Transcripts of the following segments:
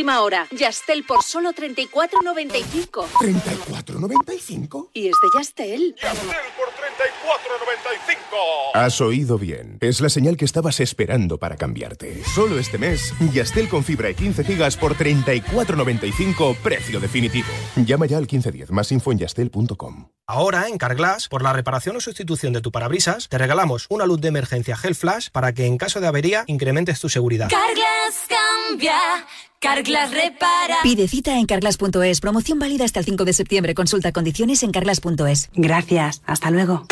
última hora. Yastel por solo 34,95. ¿34,95? Y es de Yastel. Yastel por 34,95. Has oído bien. Es la señal que estabas esperando para cambiarte. Solo este mes, Yastel con fibra y 15 gigas por 34,95, precio definitivo. Llama ya al 1510, más info en yastel.com. Ahora, en Carglass, por la reparación o sustitución de tu parabrisas, te regalamos una luz de emergencia Gel Flash para que en caso de avería incrementes tu seguridad. Carglass cambia. Carglass repara. Pide cita en carglass.es. Promoción válida hasta el 5 de septiembre. Consulta condiciones en carglass.es. Gracias. Hasta luego.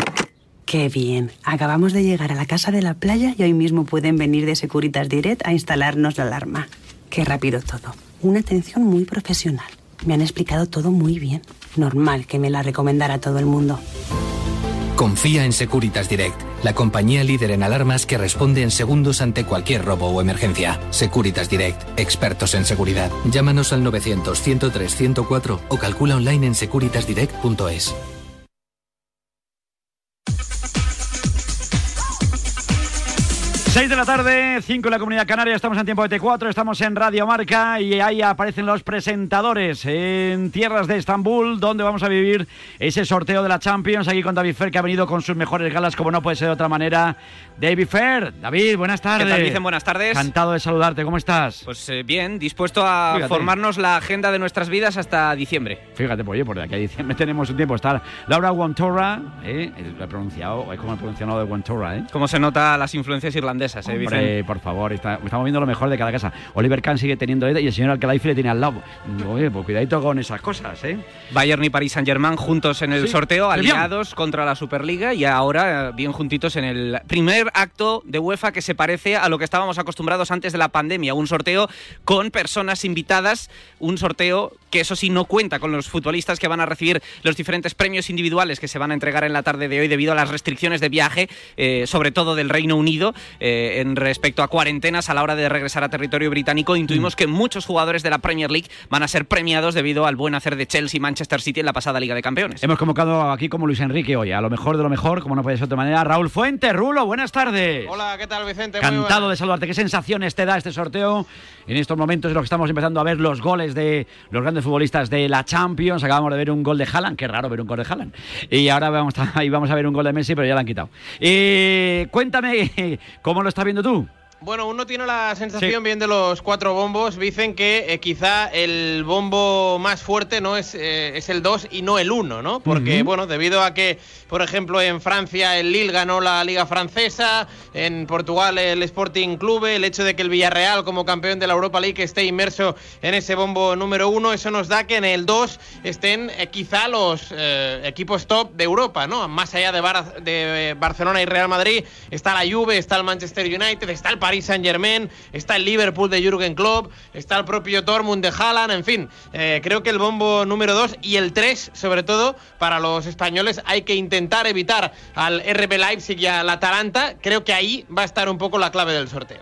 Qué bien. Acabamos de llegar a la casa de la playa y hoy mismo pueden venir de Securitas Direct a instalarnos la alarma. Qué rápido todo. Una atención muy profesional. Me han explicado todo muy bien. Normal que me la recomendara todo el mundo. Confía en Securitas Direct, la compañía líder en alarmas que responde en segundos ante cualquier robo o emergencia. Securitas Direct, expertos en seguridad. Llámanos al 900 103 104 o calcula online en securitasdirect.es. 6 de la tarde, 5 en la Comunidad Canaria, estamos en tiempo de T4, estamos en Radio Marca y ahí aparecen los presentadores en tierras de Estambul, donde vamos a vivir ese sorteo de la Champions, aquí con David Fer, que ha venido con sus mejores galas, como no puede ser de otra manera. David Fer, David, buenas tardes. ¿Qué tal, dicen? Buenas tardes. Encantado de saludarte, ¿cómo estás? Pues eh, bien, dispuesto a Fíjate. formarnos la agenda de nuestras vidas hasta diciembre. Fíjate, pues oye, por de aquí a diciembre tenemos un tiempo. Está Laura Guantorra, ¿eh? lo he pronunciado, es como he pronunciado de Guantorra, ¿eh? ¿Cómo se nota las influencias irlandesas, eh, Hombre, por favor, está- estamos viendo lo mejor de cada casa. Oliver Kahn sigue teniendo y el señor Alcalaifi le tiene al lado. Oye, pues cuidadito con esas cosas, ¿eh? Bayern y Paris Saint-Germain juntos en el Sí, sorteo, bien. aliados contra la Superliga y ahora eh, bien juntitos en el primer acto de UEFA que se parece a lo que estábamos acostumbrados antes de la pandemia. Un sorteo con personas invitadas, un sorteo que eso sí no cuenta con los futbolistas que van a recibir los diferentes premios individuales que se van a entregar en la tarde de hoy debido a las restricciones de viaje, eh, sobre todo del Reino Unido, eh, en respecto a cuarentenas a la hora de regresar a territorio británico. Intuimos que muchos jugadores de la Premier League van a ser premiados debido al buen hacer de Chelsea y Manchester City en la pasada Liga de Campeones. Hemos convocado aquí como Luis Enrique hoy, a lo mejor de lo mejor, como no puede ser de otra manera, Raúl Fuente. Rulo, buenas tardes. Hola, ¿qué tal, Vicente? Encantado de saludarte. ¿Qué sensaciones te da este sorteo? En estos momentos en los que estamos empezando a ver los goles de los grandes futbolistas de la Champions. Acabamos de ver un gol de Haaland. Qué raro ver un gol de Haaland. Y ahora vamos a, ahí vamos a ver un gol de Messi, pero ya lo han quitado. Eh, cuéntame, ¿cómo lo estás viendo tú? Bueno, uno tiene la sensación Sí. bien de los cuatro bombos. Dicen que eh, quizá el bombo más fuerte no es, eh, es el 2 y no el 1, ¿no? Porque, bueno, debido a que, por ejemplo, en Francia el Lille ganó la Liga Francesa, en Portugal el Sporting Clube, el hecho de que el Villarreal, como campeón de la Europa League, esté inmerso en ese bombo número 1, eso nos da que en el 2 estén eh, quizá los equipos top de Europa, ¿no? Más allá de, Bar- de Barcelona y Real Madrid, está la Juve, está el Manchester United, está el Paris Saint Germain, está el Liverpool de Jürgen Klopp, está el propio Dortmund de Haaland, en fin, eh, creo que el bombo número 2 y el 3, sobre todo, para los españoles hay que intentar evitar al RB Leipzig y al Atalanta, creo que ahí va a estar un poco la clave del sorteo.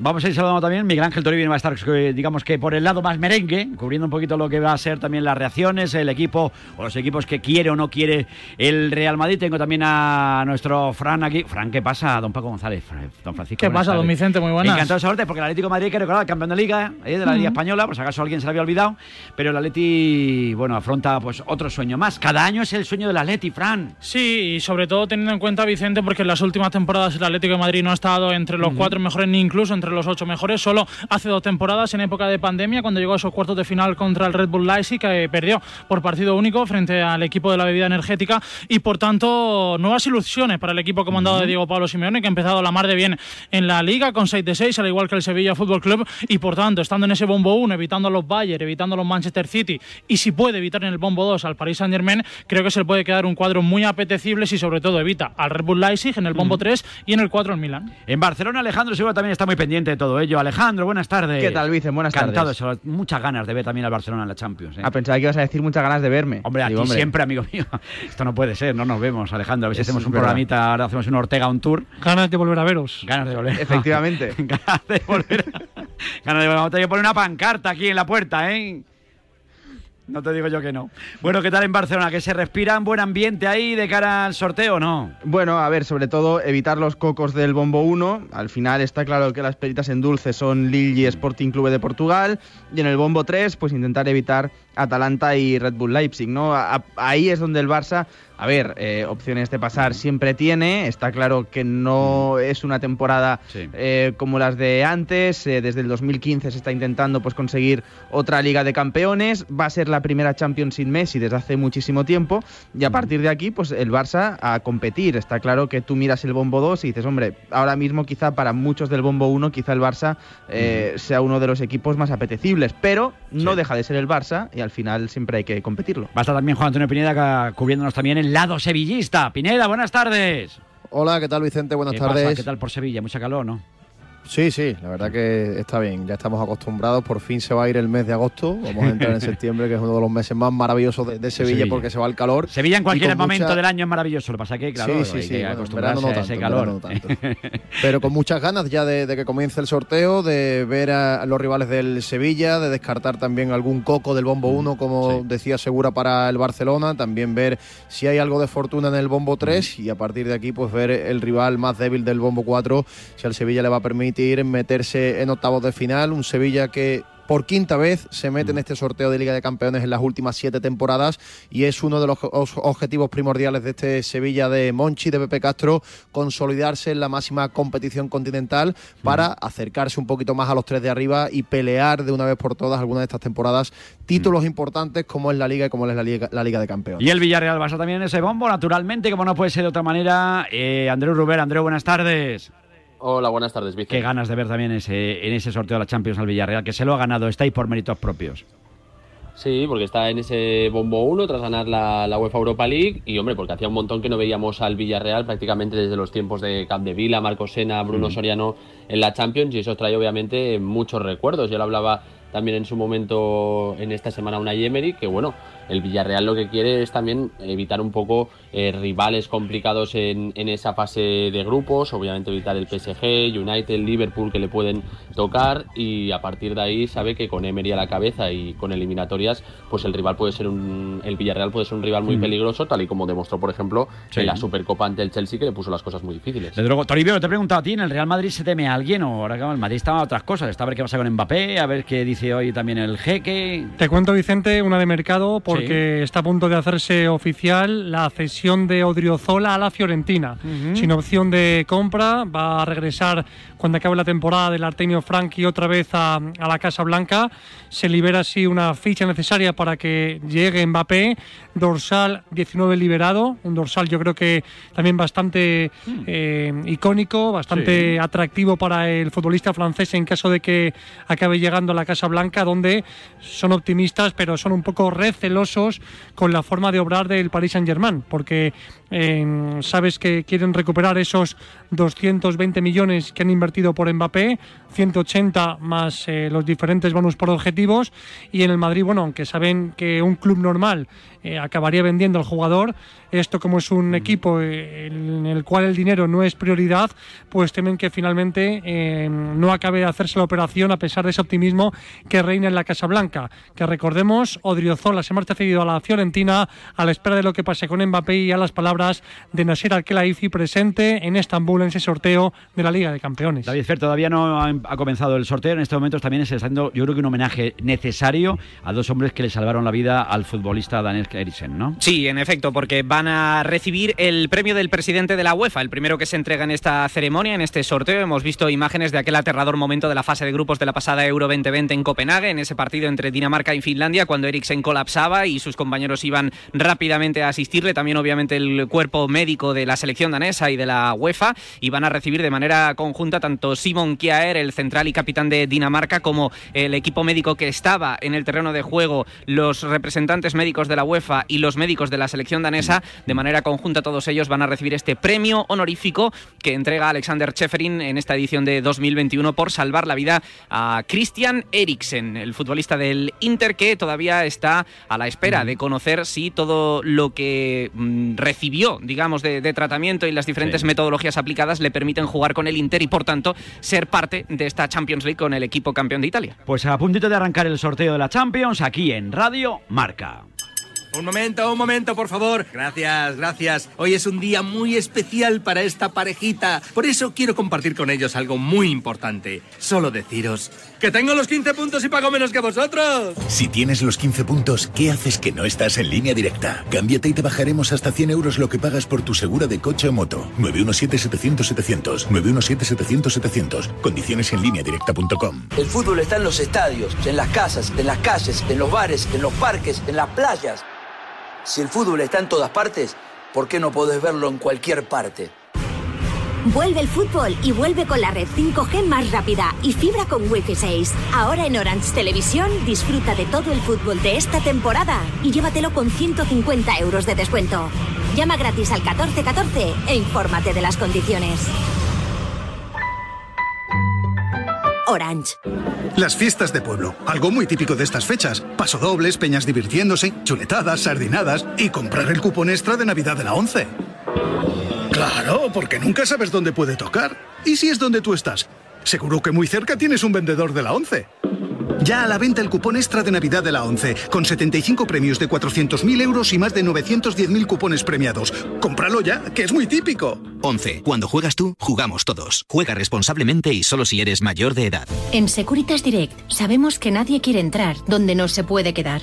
Vamos a ir saludando también. Miguel Ángel Toribio va a estar, eh, digamos que por el lado más merengue, cubriendo un poquito lo que va a ser también las reacciones, el equipo o los equipos que quiere o no quiere el Real Madrid. Tengo también a nuestro Fran aquí. Fran, ¿qué pasa? Don Paco González, don Francisco. ¿Qué pasa, don. Vicente? Muy buenas. Encantado de saludarte, porque el Atlético de Madrid, hay que recordar, campeón de Liga, eh, de la Liga Ujú. Española, por si acaso alguien se le había olvidado, pero el Atleti, bueno, afronta pues otro sueño más. Cada año es el sueño del Atleti, Fran. Sí, y sobre todo teniendo en cuenta, Vicente, porque en las últimas temporadas el Atlético de Madrid no ha estado entre los Ujú. cuatro mejores ni incluso entre los ocho mejores. Solo hace dos temporadas, en época de pandemia, cuando llegó a esos cuartos de final contra el Red Bull Leipzig, que perdió por partido único frente al equipo de la bebida energética. Y por tanto, nuevas ilusiones para el equipo comandado de Diego Pablo Simeone, que ha empezado la mar de bien en la liga con 6 de 6, al igual que el Sevilla Fútbol Club. Y por tanto, estando en ese bombo 1, evitando a los Bayern, evitando a los Manchester City, y si puede evitar en el bombo 2 al Paris Saint Germain, creo que se le puede quedar un cuadro muy apetecible si sobre todo evita al Red Bull Leipzig en el bombo 3 y en el 4 el Milan. En Barcelona, Alejandro seguro también está muy pendiente de todo ello. Alejandro, buenas tardes. ¿Qué tal, Vicen? Buenas Encantado tardes. de saludar. Muchas ganas de ver también al Barcelona en la Champions. ¿eh? Ah, pensaba que ibas a decir muchas ganas de verme. Hombre, a Digo, ti hombre, siempre, amigo mío. Esto no puede ser, no nos vemos, Alejandro. A ver si Es hacemos un verdad. programita, ahora hacemos un Ortega, un tour. Ganas de volver a veros. Ganas de volver. Efectivamente. ganas de volver. ganas de volver. Vamos a tener que poner una pancarta aquí en la puerta, ¿eh? No te digo yo que no. Bueno, ¿qué tal en Barcelona? ¿Que se respira un buen ambiente ahí de cara al sorteo no? Bueno, a ver, sobre todo evitar los cocos del bombo 1. Al final está claro que las peritas en dulce son Lille Sporting Clube de Portugal. Y en el bombo 3, pues intentar evitar Atalanta y Red Bull Leipzig, ¿no? ahí es donde el Barça a ver, eh, opciones de pasar siempre tiene. Está claro que no es una temporada eh, como las de antes. Eh, desde el 2015 se está intentando pues, conseguir otra Liga de Campeones. Va a ser la primera Champions sin Messi desde hace muchísimo tiempo. Y a partir de aquí, pues el Barça a competir. Está claro que tú miras el bombo 2 y dices, hombre, ahora mismo quizá para muchos del bombo 1, quizá el Barça sea uno de los equipos más apetecibles. Pero no deja de ser el Barça y al final siempre hay que competirlo. Va a estar también Juan Antonio Pineda cubriéndonos también lado sevillista. Pineda, buenas tardes. Hola, ¿qué tal Vicente? Buenas tardes. ¿Qué tal por Sevilla? Mucha calor, ¿no? Sí, sí, la verdad que está bien. Ya estamos acostumbrados. Por fin se va a ir el mes de agosto. Vamos a entrar en septiembre, que es uno de los meses más maravillosos de, Sevilla, porque se va el calor. Sevilla en cualquier momento del año es maravilloso. Lo que pasa que, claro, sí, sí, sí, que no a ese calor. Pero con muchas ganas ya de, que comience el sorteo, de ver a los rivales del Sevilla, de descartar también algún coco del bombo 1, mm, como decía Segura para el Barcelona. También ver si hay algo de fortuna en el bombo 3 mm. y a partir de aquí, pues ver el rival más débil del bombo 4, si al Sevilla le va a permitir en meterse en octavos de final. Un Sevilla que por quinta vez se mete en mm. este sorteo de Liga de Campeones en las últimas siete temporadas y es uno de los objetivos primordiales de este Sevilla de Monchi, de Pepe Castro, consolidarse en la máxima competición continental para mm. acercarse un poquito más a los tres de arriba y pelear de una vez por todas algunas de estas temporadas títulos mm. importantes como es la Liga y como es la Liga, la Liga de Campeones. Y el Villarreal a también en ese bombo, naturalmente, como no puede ser de otra manera. Eh, Andreu Ruber, Andreu, buenas tardes. Hola, buenas tardes, Vicente. Qué ganas de ver también ese, en ese sorteo de la Champions al Villarreal, que se lo ha ganado, está ahí por méritos propios. Sí, porque está en ese bombo 1 tras ganar la, la, UEFA Europa League y, hombre, porque hacía un montón que no veíamos al Villarreal prácticamente desde los tiempos de Capdevila, Marcos Sena, Bruno Soriano en la Champions y eso trae obviamente muchos recuerdos. Yo lo hablaba también en su momento en esta semana una Emery, que bueno, el Villarreal lo que quiere es también evitar un poco eh, rivales complicados en, en, esa fase de grupos, obviamente evitar el PSG, United, Liverpool que le pueden tocar y a partir de ahí sabe que con Emery a la cabeza y con eliminatorias, pues el rival puede ser un, el Villarreal puede ser un rival muy mm. peligroso, tal y como demostró por ejemplo en la Supercopa ante el Chelsea que le puso las cosas muy difíciles. Desde luego, Toribio, te he preguntado a ti, ¿en el Real Madrid se teme a alguien o ahora el Madrid está a otras cosas? Está a ver qué pasa con Mbappé, a ver qué dice hoy también el jeque. Te cuento Vicente, una de mercado porque está a punto de hacerse oficial la cesión de Odriozola a la Fiorentina. Sin opción de compra, va a regresar cuando acabe la temporada del Artemio Franchi otra vez a, a, la Casa Blanca. Se libera así una ficha necesaria para que llegue Mbappé. Dorsal 19 liberado, un dorsal yo creo que también bastante mm. eh, icónico, bastante atractivo para el futbolista francés en caso de que acabe llegando a la Casa Blanca, donde son optimistas, pero son un poco con la forma de obrar del Paris Saint-Germain, porque eh, sabes que quieren recuperar esos 220 millones que han invertido por Mbappé, 180 más eh, los diferentes bonus por objetivos, y en el Madrid, bueno, aunque saben que un club normal eh, acabaría vendiendo al jugador. Esto como es un equipo eh, en el cual el dinero no es prioridad, pues temen que finalmente eh, no acabe de hacerse la operación a pesar de ese optimismo que reina en la Casa Blanca. Que recordemos, Odriozola se marcha cedido a la Fiorentina a la espera de lo que pase con Mbappé y a las palabras de Nasser Al-Khelaifi presente en Estambul en ese sorteo de la Liga de Campeones. David Fer, todavía no ha, comenzado el sorteo. En este momento también se está haciendo, yo creo que un homenaje necesario a dos hombres que le salvaron la vida al futbolista Daniel ¿no? Sí, en efecto, porque van a recibir el premio del presidente de la UEFA, el primero que se entrega en esta ceremonia, en este sorteo. Hemos visto imágenes de aquel aterrador momento de la fase de grupos de la pasada Euro 2020 en Copenhague, en ese partido entre Dinamarca y Finlandia, cuando Eriksen colapsaba y sus compañeros iban rápidamente a asistirle. También, obviamente, el cuerpo médico de la selección danesa y de la UEFA. Y van a recibir de manera conjunta tanto Simon Kjaer, el central y capitán de Dinamarca, como el equipo médico que estaba en el terreno de juego, los representantes médicos de la UEFA y los médicos de la selección danesa, de manera conjunta todos ellos van a recibir este premio honorífico que entrega Alexander Cheferin en esta edición de 2021 por salvar la vida a Christian Eriksen, el futbolista del Inter que todavía está a la espera de conocer si todo lo que mm, recibió vivió, digamos, de, de tratamiento y las diferentes metodologías aplicadas le permiten jugar con el Inter y, por tanto, ser parte de esta Champions League con el equipo campeón de Italia. Pues a puntito de arrancar el sorteo de la Champions aquí en Radio Marca. Un momento, un momento, por favor. Gracias, gracias. Hoy es un día muy especial para esta parejita. Por eso quiero compartir con ellos algo muy importante. Solo deciros que tengo los 15 puntos y pago menos que vosotros. Si tienes los 15 puntos, ¿qué haces que no estás en línea directa? Cámbiate y te bajaremos hasta 100 euros lo que pagas por tu segura de coche o moto. 917-700-700. 917-700-700. Condiciones en línea directa.com. El fútbol está en los estadios, en las casas, en las calles, en los bares, en los parques, en las playas. Si el fútbol está en todas partes, ¿por qué no podés verlo en cualquier parte? Vuelve el fútbol y vuelve con la red 5G más rápida y fibra con Wi-Fi 6. Ahora en Orange Televisión disfruta de todo el fútbol de esta temporada y llévatelo con 150 euros de descuento. Llama gratis al 1414 e infórmate de las condiciones. Orange. Las fiestas de pueblo, algo muy típico de estas fechas. Pasodobles, peñas divirtiéndose, chuletadas, sardinadas y comprar el cupón extra de Navidad de la 11. Claro, porque nunca sabes dónde puede tocar. ¿Y si es donde tú estás? Seguro que muy cerca tienes un vendedor de la 11. Ya a la venta el cupón extra de Navidad de la 11, con 75 premios de 400.000 euros y más de 910.000 cupones premiados. Cómpralo ya, que es muy típico. 11. Cuando juegas tú, jugamos todos. Juega responsablemente y solo si eres mayor de edad. En Securitas Direct sabemos que nadie quiere entrar donde no se puede quedar.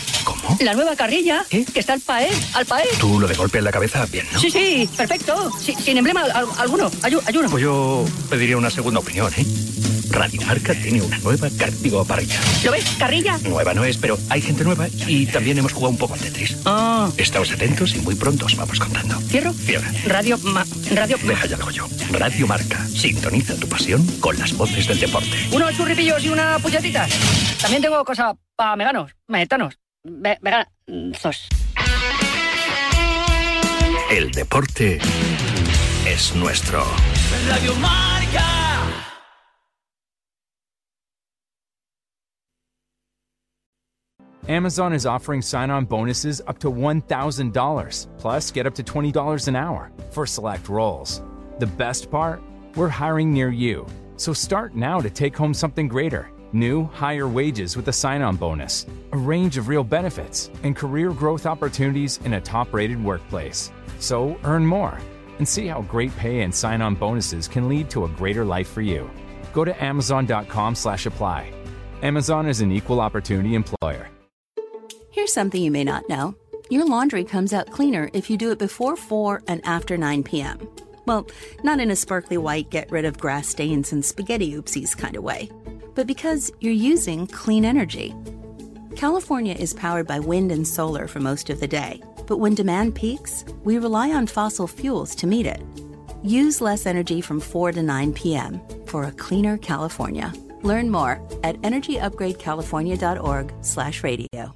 La nueva carrilla que está al paer, al paer. Tú lo de golpe en la cabeza, bien, ¿no? Sí, sí, perfecto. Sí, sin emblema al- alguno. Ayuno. Pues yo pediría una segunda opinión, ¿eh? Radio Marca tiene una nueva cartigo parrilla. ¿Lo ves? Carrilla. Nueva no es, pero hay gente nueva y también hemos jugado un poco al Tetris. Ah. Estamos atentos y muy pronto os vamos contando. ¿Cierro? Cierra. Radio, ma- radio. Deja ya lo yo. Radio Marca. Sintoniza tu pasión con las voces del deporte. Unos churripillos y una puñetita. También tengo cosa para veganos, metanos, ve, veganos. Mm, El deporte es nuestro. Radio Marca. Amazon is offering sign on bonuses up to $1,000, plus get up to $20 an hour for select roles. The best part? We're hiring near you. So start now to take home something greater new, higher wages with a sign on bonus, a range of real benefits, and career growth opportunities in a top rated workplace. So earn more and see how great pay and sign on bonuses can lead to a greater life for you. Go to amazon.com slash apply. Amazon is an equal opportunity employer. Here's something you may not know your laundry comes out cleaner if you do it before 4 and after 9 p.m. Well, not in a sparkly white, get rid of grass stains and spaghetti oopsies kind of way, but because you're using clean energy. California is powered by wind and solar for most of the day, but when demand peaks, we rely on fossil fuels to meet it. Use less energy from 4 to 9 p.m. for a cleaner California. Learn more at energyupgradecalifornia.org/radio.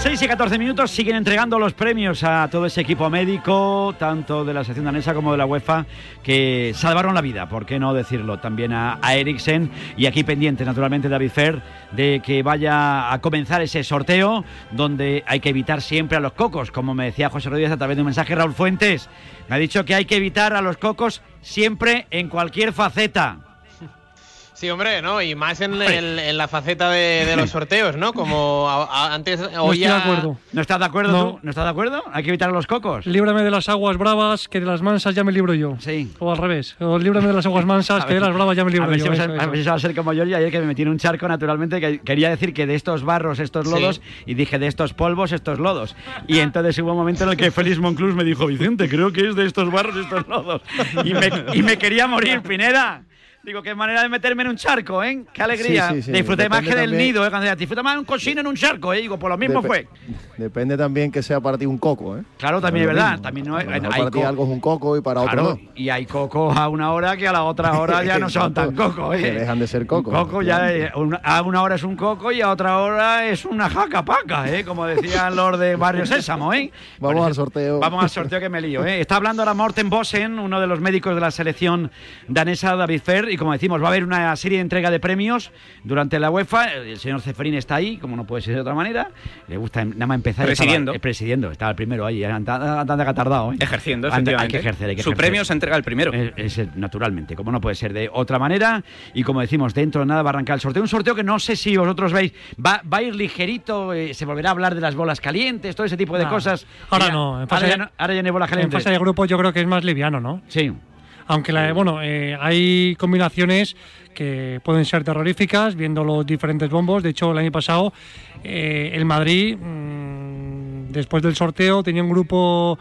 6 y 14 minutos siguen entregando los premios a todo ese equipo médico, tanto de la sección danesa como de la UEFA, que salvaron la vida, por qué no decirlo, también a, a Eriksen. Y aquí pendiente, naturalmente, David Fer, de que vaya a comenzar ese sorteo, donde hay que evitar siempre a los cocos, como me decía José Rodríguez a través de un mensaje Raúl Fuentes. Me ha dicho que hay que evitar a los cocos siempre en cualquier faceta. Sí, hombre, ¿no? Y más en, el- en la faceta de, de los sorteos, ¿no? Como a- a- antes oía... ¿No estás de acuerdo No. tú? ¿No estás de acuerdo? Hay que evitar a los cocos. Líbrame de las aguas bravas, que de las mansas ya me libro yo. Sí. O al revés. O líbrame de las aguas mansas, que de las bravas ya me libro a ver yo. si a- eso, a eso. ver si va a ser como yo y ayer que me metí en un charco, naturalmente, que quería decir que de estos barros, estos Sí. lodos, y dije de estos polvos, estos lodos. Y entonces hubo un momento en el que Félix Monclús me dijo, Vicente, creo que es de estos barros, estos lodos. Y me, y me quería morir, Pineda. Digo, qué manera de meterme en un charco, ¿eh? Qué alegría. Sí, sí, sí. Disfruté más que del también- nido, ¿eh? Cuando disfruta más de un cochino en un charco, ¿eh? Digo, pues lo mismo fue. Depende también que sea para ti un coco, ¿eh? Claro, también es verdad. mismo. También no para ti algo es un coco y para otro Claro, no. y hay cocos a una hora que a la otra hora ya no son tan cocos. ¿eh? Que dejan de ser cocos. Coco ya a una hora es un coco y a otra hora es una jaca paca, ¿eh? como decían los de Barrio Sésamo. ¿eh? Vamos al sorteo. Vamos al sorteo que me lío. ¿eh? Está hablando ahora Morten Bosen, uno de los médicos de la selección danesa, David Fer, y como decimos, va a haber una serie de entrega de premios durante la UEFA. El señor Ceferín está ahí, como no puede ser de otra manera. Le gusta nada más empezar. Presidiendo. Estaba, eh, presidiendo, estaba el primero ahí, anda que ha tardado. ¿eh? Ejerciendo, Anda, Hay que ejercer, hay que Su ejercer. premio se entrega el primero. Es- es, naturalmente, como no puede ser de otra manera. Y como decimos, dentro de nada va a arrancar el sorteo. Un sorteo que no sé si vosotros veis, va, va a ir ligerito, eh, se volverá a hablar de las bolas calientes, todo ese tipo de No, cosas. Ahora Ya- no. En ahora, fase, ya no ahora ya no hay bolas en calientes. fase de grupo yo creo que es más liviano, ¿no? Sí. Aunque la, bueno, eh, hay combinaciones que pueden ser terroríficas viendo los diferentes bombos. De hecho, el año pasado eh, el Madrid, mm, después del sorteo, tenía un grupo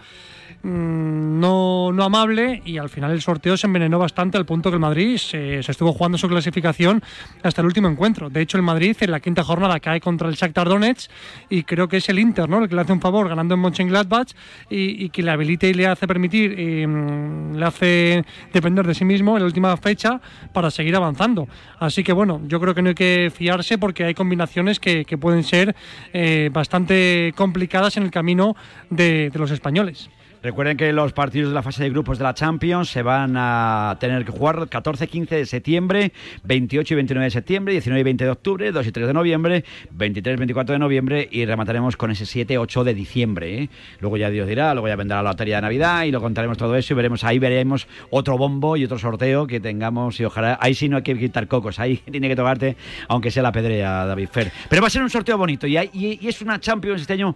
no, no amable y al final el sorteo se envenenó bastante al punto que el Madrid se, estuvo jugando su clasificación hasta el último encuentro. De hecho, el Madrid en la quinta jornada cae contra el Shakhtar Donetsk y creo que es el Inter ¿no? el que le hace un favor ganando en Mönchengladbach y, y que le habilita y le hace permitir, eh, mm, le hace depender de sí mismo en la última fecha para seguir avanzando. Así que bueno, yo creo que no hay que fiarse porque hay combinaciones que, pueden ser eh, bastante complicadas en el camino de los españoles. Recuerden que los partidos de la fase de grupos de la Champions se van a tener que jugar 14 15 de septiembre, 28 y 29 de septiembre, 19 y 20 de octubre, 2 y 3 de noviembre, 23 y 24 de noviembre y remataremos con ese 7 8 de diciembre. ¿eh? Luego ya Dios dirá, luego ya vendrá la lotería de Navidad y lo contaremos todo eso y veremos, ahí veremos otro bombo y otro sorteo que tengamos y ojalá, ahí sí no hay que quitar cocos, ahí tiene que tocarte, aunque sea la pedrea, David Fer. Pero va a ser un sorteo bonito y, hay- y es una Champions este año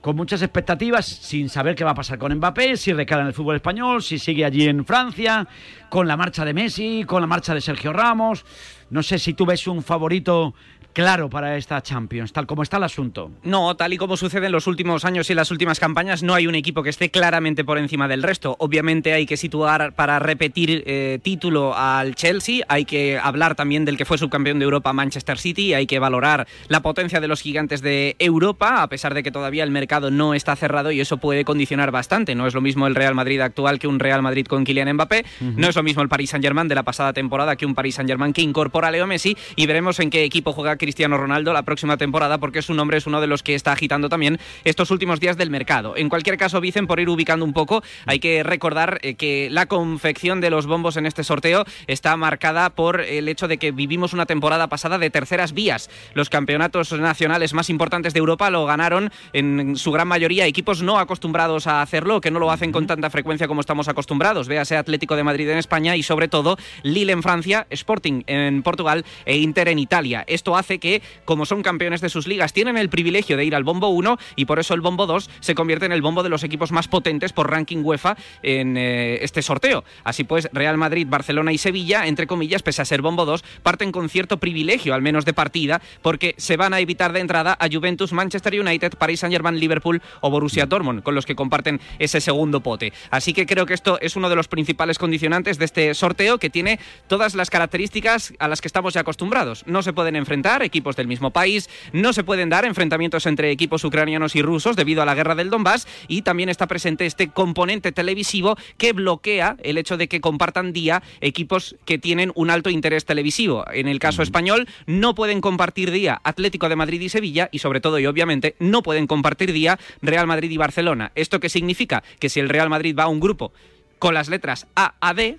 con muchas expectativas, sin saber qué va a pasar con Mbappé, si recala en el fútbol español, si sigue allí en Francia, con la marcha de Messi, con la marcha de Sergio Ramos. No sé si tú ves un favorito claro para esta Champions, tal como está el asunto. No, tal y como sucede en los últimos años y en las últimas campañas, no hay un equipo que esté claramente por encima del resto. Obviamente hay que situar para repetir eh, título al Chelsea, hay que hablar también del que fue subcampeón de Europa Manchester City, hay que valorar la potencia de los gigantes de Europa, a pesar de que todavía el mercado no está cerrado y eso puede condicionar bastante. No es lo mismo el Real Madrid actual que un Real Madrid con Kylian Mbappé, no es lo mismo el Paris Saint-Germain de la pasada temporada que un Paris Saint-Germain que incorpora a Leo Messi y veremos en qué equipo juega Cristiano Ronaldo la próxima temporada porque su nombre es uno de los que está agitando también estos últimos días del mercado. En cualquier caso, Vicen, por ir ubicando un poco, hay que recordar eh, que la confección de los bombos en este sorteo está marcada por el hecho de que vivimos una temporada pasada de terceras vías. Los campeonatos nacionales más importantes de Europa lo ganaron en su gran mayoría equipos no acostumbrados a hacerlo, que no lo hacen con tanta frecuencia como estamos acostumbrados. Véase Atlético de Madrid en España y sobre todo Lille en Francia, Sporting en Portugal e Inter en Italia. Esto hace que, como son campeones de sus ligas, tienen el privilegio de ir al bombo 1 y por eso el bombo 2 se convierte en el bombo de los equipos más potentes por ranking UEFA en eh, este sorteo. Así pues, Real Madrid, Barcelona y Sevilla, entre comillas, pese a ser bombo 2, parten con cierto privilegio, al menos de partida, porque se van a evitar de entrada a Juventus, Manchester United, Paris Saint-Germain, Liverpool o Borussia Dortmund, con los que comparten ese segundo pote. Así que creo que esto es uno de los principales condicionantes de este sorteo que tiene todas las características a las las que estamos ya acostumbrados. No se pueden enfrentar equipos del mismo país, no se pueden dar enfrentamientos entre equipos ucranianos y rusos debido a la guerra del Donbass y también está presente este componente televisivo que bloquea el hecho de que compartan día equipos que tienen un alto interés televisivo. En el caso español no pueden compartir día Atlético de Madrid y Sevilla y sobre todo y obviamente no pueden compartir día Real Madrid y Barcelona. ¿Esto qué significa? Que si el Real Madrid va a un grupo con las letras A a D,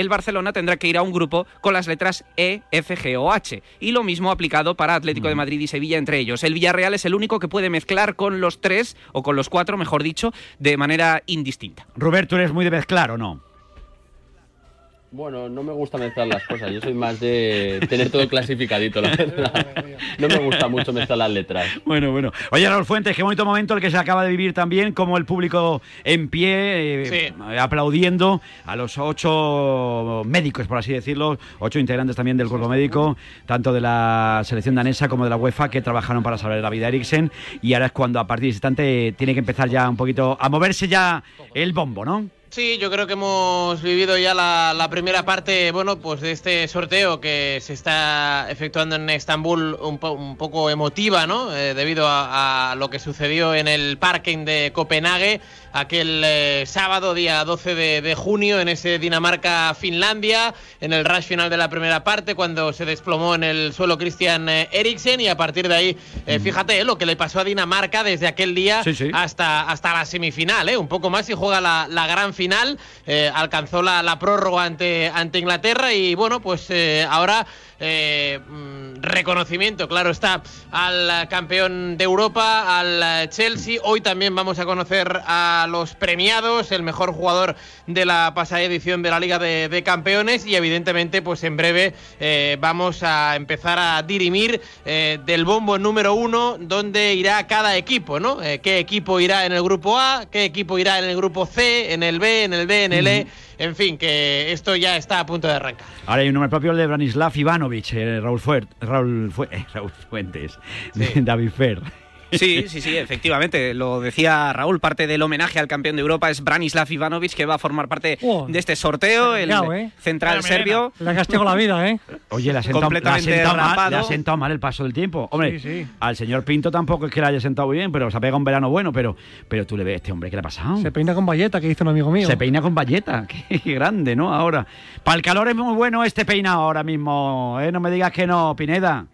el Barcelona tendrá que ir a un grupo con las letras E, F, G o H. Y lo mismo aplicado para Atlético de Madrid y Sevilla entre ellos. El Villarreal es el único que puede mezclar con los tres, o con los cuatro, mejor dicho, de manera indistinta. Roberto, ¿eres muy de mezclar o no? Bueno, no me gusta mezclar las cosas. Yo soy más de tener todo clasificadito, la verdad. No me gusta mucho mezclar las letras. Bueno, bueno. Oye, Raúl Fuentes, qué bonito momento el que se acaba de vivir también, como el público en pie, eh, aplaudiendo a los ocho médicos, por así decirlo, ocho integrantes también del cuerpo médico, tanto de la selección danesa como de la UEFA, que trabajaron para salvar la vida a Eriksen. Y ahora es cuando a partir de ese instante tiene que empezar ya un poquito a moverse ya el bombo, ¿no? Sí, yo creo que hemos vivido ya la, la, primera parte, bueno, pues de este sorteo que se está efectuando en Estambul un, po, un poco emotiva, ¿no? Eh, debido a, a, lo que sucedió en el parking de Copenhague aquel eh, sábado, día 12 de, de junio, en ese Dinamarca-Finlandia, en el rush final de la primera parte, cuando se desplomó en el suelo Christian eh, Eriksen y a partir de ahí, eh, fíjate lo que le pasó a Dinamarca desde aquel día Sí, sí. Hasta, hasta la semifinal, un poco más y juega la, la gran final, eh, alcanzó la, prórroga ante, ante Inglaterra y bueno, pues eh, ahora eh, mm, reconocimiento, claro está, al campeón de Europa, al Chelsea. Hoy también vamos a conocer a los premiados, el mejor jugador de la pasada edición de la Liga de, Campeones y evidentemente pues en breve eh, vamos a empezar a dirimir eh, del bombo número uno dónde irá cada equipo, ¿no? ¿Qué equipo irá en el grupo A? ¿Qué equipo irá en el grupo C? ¿En el B? ¿En el D? ¿En el E? En fin, que esto ya está a punto de arrancar. Ahora hay un nombre propio el de Branislav Ivanovic, eh, Raúl, Fuert, Raúl, Fu eh, Raúl Fuentes, David Fer. Sí, sí, sí, efectivamente. Lo decía Raúl, parte del homenaje al campeón de Europa es Branislav Ivanovic, que va a formar parte Oh, de este sorteo, el ¿eh? central serbio. Le ha castigado la vida, ¿eh? Oye, le ha sentado, le ha Completamente sentado mal, rapado. le ha sentado mal el paso del tiempo. Hombre, Sí, sí. al señor Pinto tampoco es que le haya sentado muy bien, pero se ha pegado un verano bueno. Pero, pero tú le ves, este hombre, ¿qué le ha pasado? Se peina con valleta, que dice un amigo mío. Se peina con valleta, qué grande, ¿no? Ahora. Para el calor es muy bueno este peinado ahora mismo, ¿eh? No me digas que no, Pineda.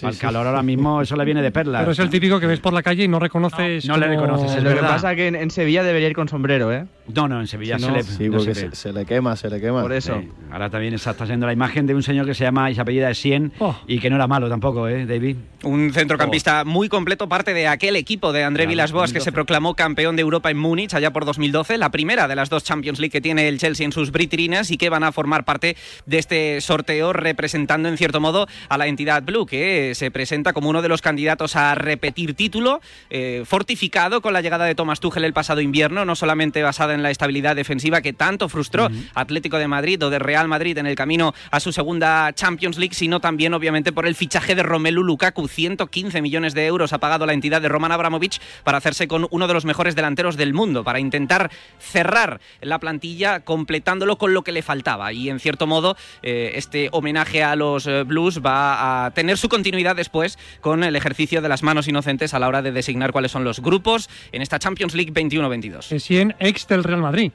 Sí. calor ahora mismo eso le viene de perlas. Pero es el típico que ves por la calle y no reconoces. No le como- reconoces, es Lo que verdad. pasa es que en, en Sevilla debería ir con sombrero, ¿eh? No, no, en Sevilla Si se no- le. Sí, no porque se se, ve. se le quema, se le quema. Por eso. Sí. Ahora también está, está siendo la imagen de un señor que se llama y se apellida Sien Oh. y que no era malo tampoco, ¿eh, David? Un centrocampista muy completo, parte de aquel equipo de André Claro, Villas-Boas que 2012. se proclamó campeón de Europa en Múnich allá por 2012, la primera de las dos Champions League que tiene el Chelsea en sus vitrinas y que van a formar parte de este sorteo representando en cierto modo a la entidad Blue, que se presenta como uno de los candidatos a repetir título, eh, fortificado con la llegada de Thomas Tuchel el pasado invierno, no solamente basada en la estabilidad defensiva que tanto frustró Atlético de Madrid o de Real Madrid en el camino a su segunda Champions League, sino también obviamente por el fichaje de Romelu Lukaku, 115 millones de euros ha pagado la entidad de Roman Abramovich para hacerse con uno de los mejores delanteros del mundo, para intentar cerrar la plantilla completándolo con lo que le faltaba. Y en cierto modo, eh, este homenaje a los eh, Blues va a tener su continuidad después con el ejercicio de las manos inocentes a la hora de designar cuáles son los grupos en esta Champions League 21-22. Essien, ex del Real Madrid,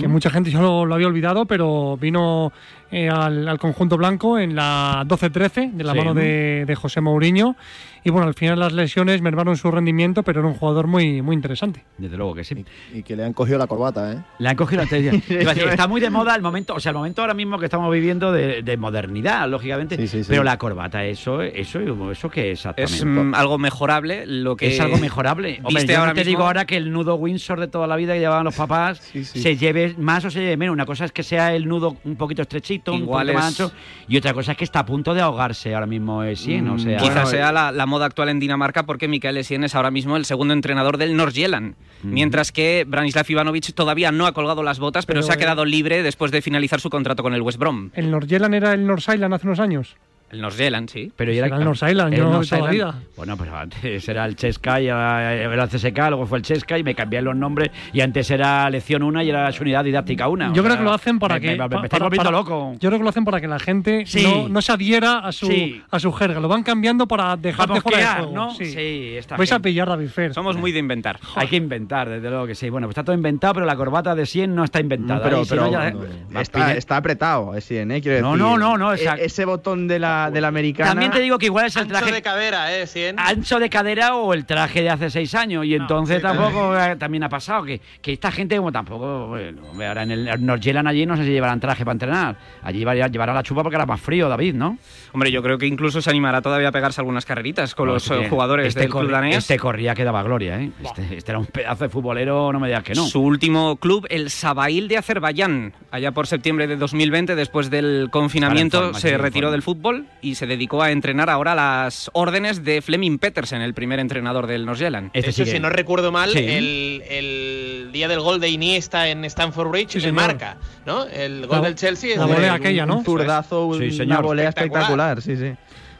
que mucha gente ya lo, lo había olvidado, pero vino eh, al, al conjunto blanco en la 12-13 de la Sí. mano de, de José Mourinho. Y bueno, al final las lesiones mermaron su rendimiento, pero era un jugador muy, muy interesante. Desde luego que sí. Y que le han cogido la corbata, ¿eh? Le han cogido la Está muy de moda el momento, o sea, el momento ahora mismo que estamos viviendo de, de modernidad, lógicamente. Sí, sí, sí. Pero la corbata, eso, eso, eso qué es exactamente. Es mm, algo mejorable, lo que Es algo mejorable. Hombre, viste yo ahora no te mismo- digo ahora que el nudo Windsor de toda la vida que llevaban los papás Sí, sí. se lleve más o se lleve menos. Una cosa es que sea el nudo un poquito estrechito, Igual un poquito más ancho, y otra cosa es que está a punto de ahogarse ahora mismo Essien, o sea, Quizás Bueno, sea la, la moda actual en Dinamarca porque Mikael Essien es ahora mismo el segundo entrenador del Nordsjælland, mientras que Branislav Ivanovic todavía no ha colgado las botas, pero, Pero, se ha quedado libre después de finalizar su contrato con el West Brom. ¿El Norgelan era el Norsailand hace unos años? El North Zealand, sí. Pero Será el North Island, yo toda la vida. Bueno, pero antes era el Chesca y ahora era el CSK, luego fue el Chesca y me cambié los nombres y antes era lección 1 y era su unidad didáctica 1. Yo creo que lo hacen para que. Me, me, para- para- loco. Yo creo que lo hacen para que la gente Sí. no, no se adhiera a su, Sí. a su jerga. Lo van cambiando para fuera de juego. ¿no? Sí. Sí, esta Vais a pillar David Fer. Somos muy de inventar. Hay que inventar, desde luego que sí. Bueno, pues está todo inventado, pero la corbata de 100 no está inventada. pero Y si pero no, ya- está, está apretado, es ¿eh? Quiero No, decir, no, no, no, e- esa- ese botón de la, de la americana. También te digo que igual es el Ancho traje de cadera, ¿eh? 100. ancho de cadera o el traje de hace seis años. Y entonces sí, tampoco eh, también ha pasado que, que esta gente como tampoco. Bueno, ahora en el North Zealand allí no sé si llevarán traje para entrenar. Allí llevará- llevará la chupa porque era más frío, David, ¿no? Hombre, yo creo que incluso se animará todavía a pegarse algunas carreritas con No, los sí eh, que jugadores este del club danés. Este corría que daba gloria, ¿eh? Este, este era un pedazo de futbolero, no me digas que no. Su último club, el Sabail de Azerbaiyán, allá por septiembre de 2020, después del confinamiento, forma, se sí, retiró del fútbol y se dedicó a entrenar ahora las órdenes de Fleming Petersen, el primer entrenador del North Zealand. Este De hecho, si no recuerdo mal, Sí. el, el día del gol de Iniesta en Stamford Bridge Sí, se señor. marca, ¿no? El gol La- del Chelsea. la volea aquella, ¿no? Un zurdazo, un- Sí, una volea Espectacular. espectacular, sí, sí.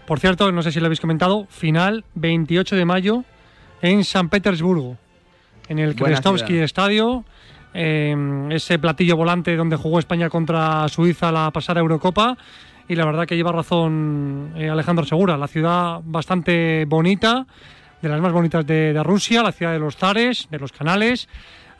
Por cierto, no sé si lo habéis comentado, final 28 de mayo en San Petersburgo, en el Krestovsky. Estadio, eh, ese platillo volante donde jugó España contra Suiza la pasada Eurocopa. Y la verdad que lleva razón eh, Alejandro Segura, la ciudad bastante bonita, de las más bonitas de, de Rusia, la ciudad de los zares, de los canales.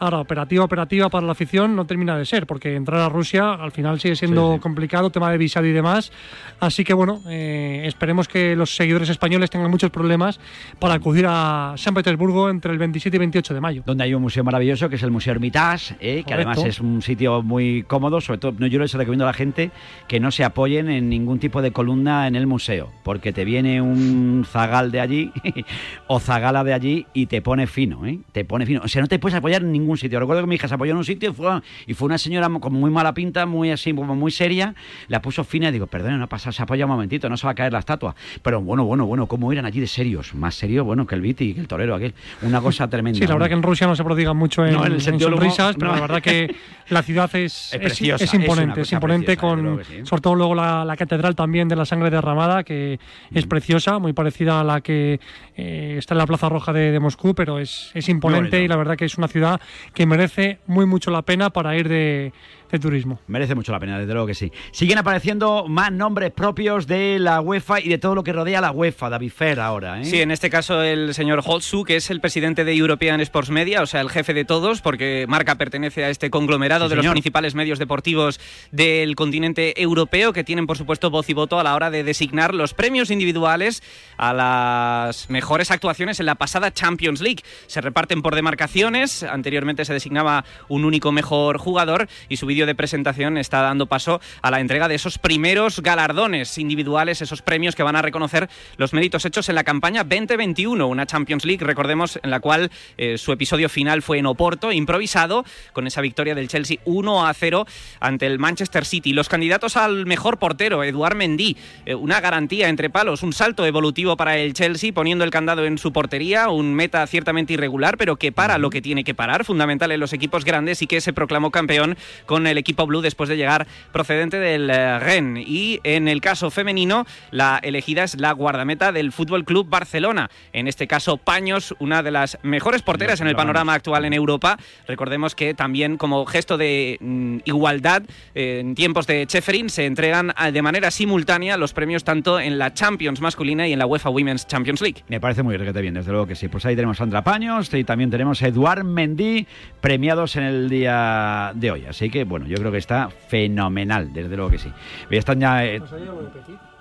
Ahora, operativa, operativa para la afición no termina de ser, porque entrar a Rusia al final sigue siendo Sí, sí. complicado, tema de visado y demás. Así que bueno, eh, esperemos que los seguidores españoles tengan muchos problemas para acudir a San Petersburgo entre el 27 y 28 de mayo. donde hay un museo maravilloso que es el Museo Hermitage, ¿eh? que además es un sitio muy cómodo, sobre todo no, yo les recomiendo a la gente que no se apoyen en ningún tipo de columna en el museo, porque te viene un zagal de allí o zagala de allí y te pone fino, ¿eh? te pone fino, o sea, no te puedes apoyar en ningún sitio. Recuerdo que mi hija se apoyó en un sitio y fue, y fue una señora con muy mala pinta, muy así, como muy seria, la puso fina y digo, perdón, no pasa, se apoya un momentito, no se va a caer la estatua. Pero bueno, bueno, bueno, ¿cómo eran allí de serios? Más serio, bueno, que el Viti, que el torero aquel. Una cosa tremenda. Sí, la verdad que en Rusia no se prodigan mucho en, No, en el en sonrisas, pero no. la verdad que la ciudad es, Es preciosa, es es una imponente, es, imponente preciosa, con, luego sí. sobre todo luego la, la catedral también de la sangre derramada, que Mm. es preciosa, muy parecida a la que eh, está en la Plaza Roja de, de Moscú, pero es, es imponente y la verdad que es una ciudad que merece muy mucho la pena para ir de, de turismo. Merece mucho la pena, desde luego que sí. Siguen apareciendo más nombres propios de la UEFA y de todo lo que rodea a la UEFA, David Fer ahora. ¿eh? Sí, en este caso el señor Holtzu, que es el presidente de European Sports Media, o sea, el jefe de todos, porque Marca pertenece a este conglomerado Sí, de los principales medios deportivos del continente europeo, que tienen, por supuesto, voz y voto a la hora de designar los premios individuales a las mejores actuaciones en la pasada Champions League. Se reparten por demarcaciones, anteriormente se designaba un único mejor jugador y su vídeo de presentación está dando paso a la entrega de esos primeros galardones individuales, esos premios que van a reconocer los méritos hechos en la campaña 2021, una Champions League, recordemos, en la cual eh, su episodio final fue en Oporto, improvisado, con esa victoria del Chelsea 1 a 0 ante el Manchester City. Los candidatos al mejor portero, Eduard Mendy, eh, una garantía entre palos, un salto evolutivo para el Chelsea, poniendo el candado en su portería, un meta ciertamente irregular, pero que para lo que tiene que parar, fundamental en los equipos grandes y que se proclamó campeón con el equipo blue después de llegar procedente del eh, Rennes. Y en el caso femenino, la elegida es la guardameta del Fútbol Club Barcelona. En este caso, Paños, una de las mejores porteras en el panorama actual en Europa. Recordemos que también como gesto de mm, igualdad, eh, en tiempos de Cheferin se entregan ah, de manera simultánea los premios tanto en la Champions masculina y en la UEFA Women's Champions League. Me parece muy requete bien, desde luego que sí. Pues ahí tenemos a Sandra Paños y también tenemos a Eduard Mendy premiados en el día de hoy. Así que, bueno, yo creo que está fenomenal, desde luego que sí. Ya están ya... eh,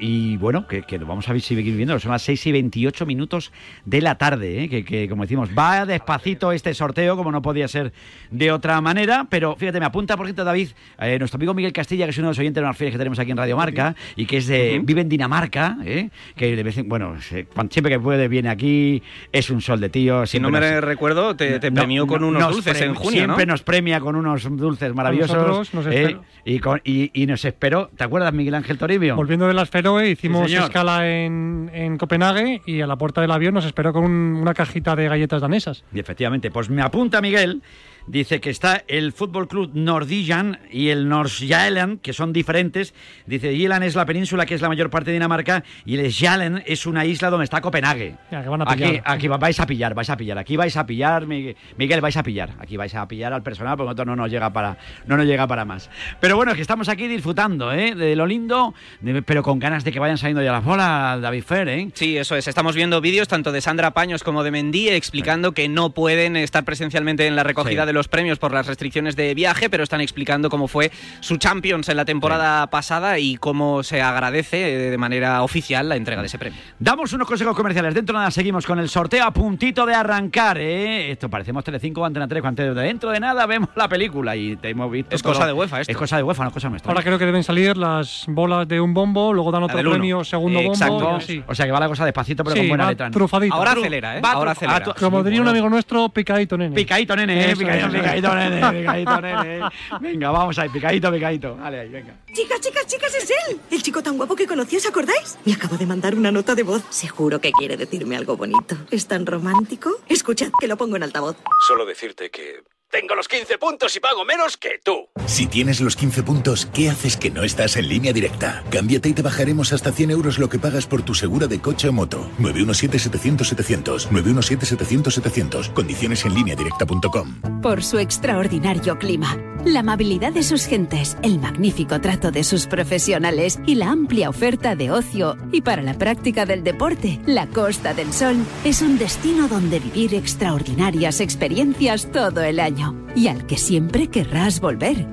y bueno, que, que lo vamos a seguir viendo. Son las 6 y 28 minutos de la tarde, ¿eh? que, que, como decimos, va despacito este sorteo, como no podía ser de otra manera. Pero fíjate, me apunta, por ejemplo, David, eh, nuestro amigo Miguel Castilla, que es uno de los oyentes de las ferias que tenemos aquí en Radio Marca y que es de, vive en Dinamarca, ¿eh? que de vez en bueno, siempre que puede viene aquí, es un sol de tío. Si no me nos- recuerdo, te, te no, premió con no, unos nos dulces en junio, Siempre ¿no? nos premia con unos dulces maravillosos. Nosotros nos ¿eh? y, con- y- y nos esperó. ¿Te acuerdas, Miguel Ángel Toribio? Volviendo de las Feroe, hicimos señor. escala en, en Copenhague y a la puerta del avión nos esperó con un- una cajita de galletas danesas. Y efectivamente, pues me apunta Miguel Dice que está el Fútbol Club Nordijan y el Norsjælland, que son diferentes. Dice, Jylland es la península que es la mayor parte de Dinamarca y el Sjælland es una isla donde está Copenhague. Ya, que van a Aquí, vais a pillar, vais a pillar. Aquí vais a pillar, Miguel, Miguel, vais a pillar. Aquí vais a pillar al personal porque nosotros no nos llega para, no nos llega para más. Pero bueno, que estamos aquí disfrutando, ¿eh? De lo lindo, de- pero con ganas de que vayan saliendo ya las bolas, David Fer, ¿eh? Sí, eso es. Estamos viendo vídeos tanto de Sandra Paños como de Mendí explicando que no pueden estar presencialmente en la recogida Sí. de los premios por las restricciones de viaje, pero están explicando cómo fue su Champions en la temporada pasada y cómo se agradece eh, de manera oficial la entrega de ese premio. Damos unos consejos comerciales. Dentro de nada seguimos con el sorteo a puntito de arrancar, ¿eh? Esto parecemos Telecinco o Antena 3. Cuando dentro de nada vemos la película y te hemos visto. Es cosa de UEFA esto. Es cosa de UEFA, no es cosa nuestra. Ahora creo que deben salir las bolas de un bombo, luego dan otro premio, segundo Exacto. bombo. así. O sea que va la cosa despacito, pero Sí, con buena letra. trufadito. Ahora acelera, ¿eh? va Ahora acelera. Como diría un amigo nuestro, picadito, nene. Picadito, nene, eh, picadito, eso, picadito, nene, picadito, nene. Venga, vamos ahí, picadito, picadito. Vale, ahí, venga. Chicas, chicas, chicas, es él. El chico tan guapo que conocí, ¿os acordáis? Me acabo de mandar una nota de voz. Seguro que quiere decirme algo bonito. ¿Es tan romántico? Escuchad que lo pongo en altavoz. Solo decirte que tengo los 15 puntos y pago menos que tú. Si tienes los 15 puntos, ¿qué haces que no estás en línea directa? Cámbiate y te bajaremos hasta 100 euros lo que pagas por tu segura de coche o moto. 917-700-700. 917-700-700. Condiciones en línea directa.com. Por su extraordinario clima, la amabilidad de sus gentes, el magnífico trato de sus profesionales y la amplia oferta de ocio y para la práctica del deporte, la Costa del Sol es un destino donde vivir extraordinarias experiencias todo el año y al que siempre querrás volver.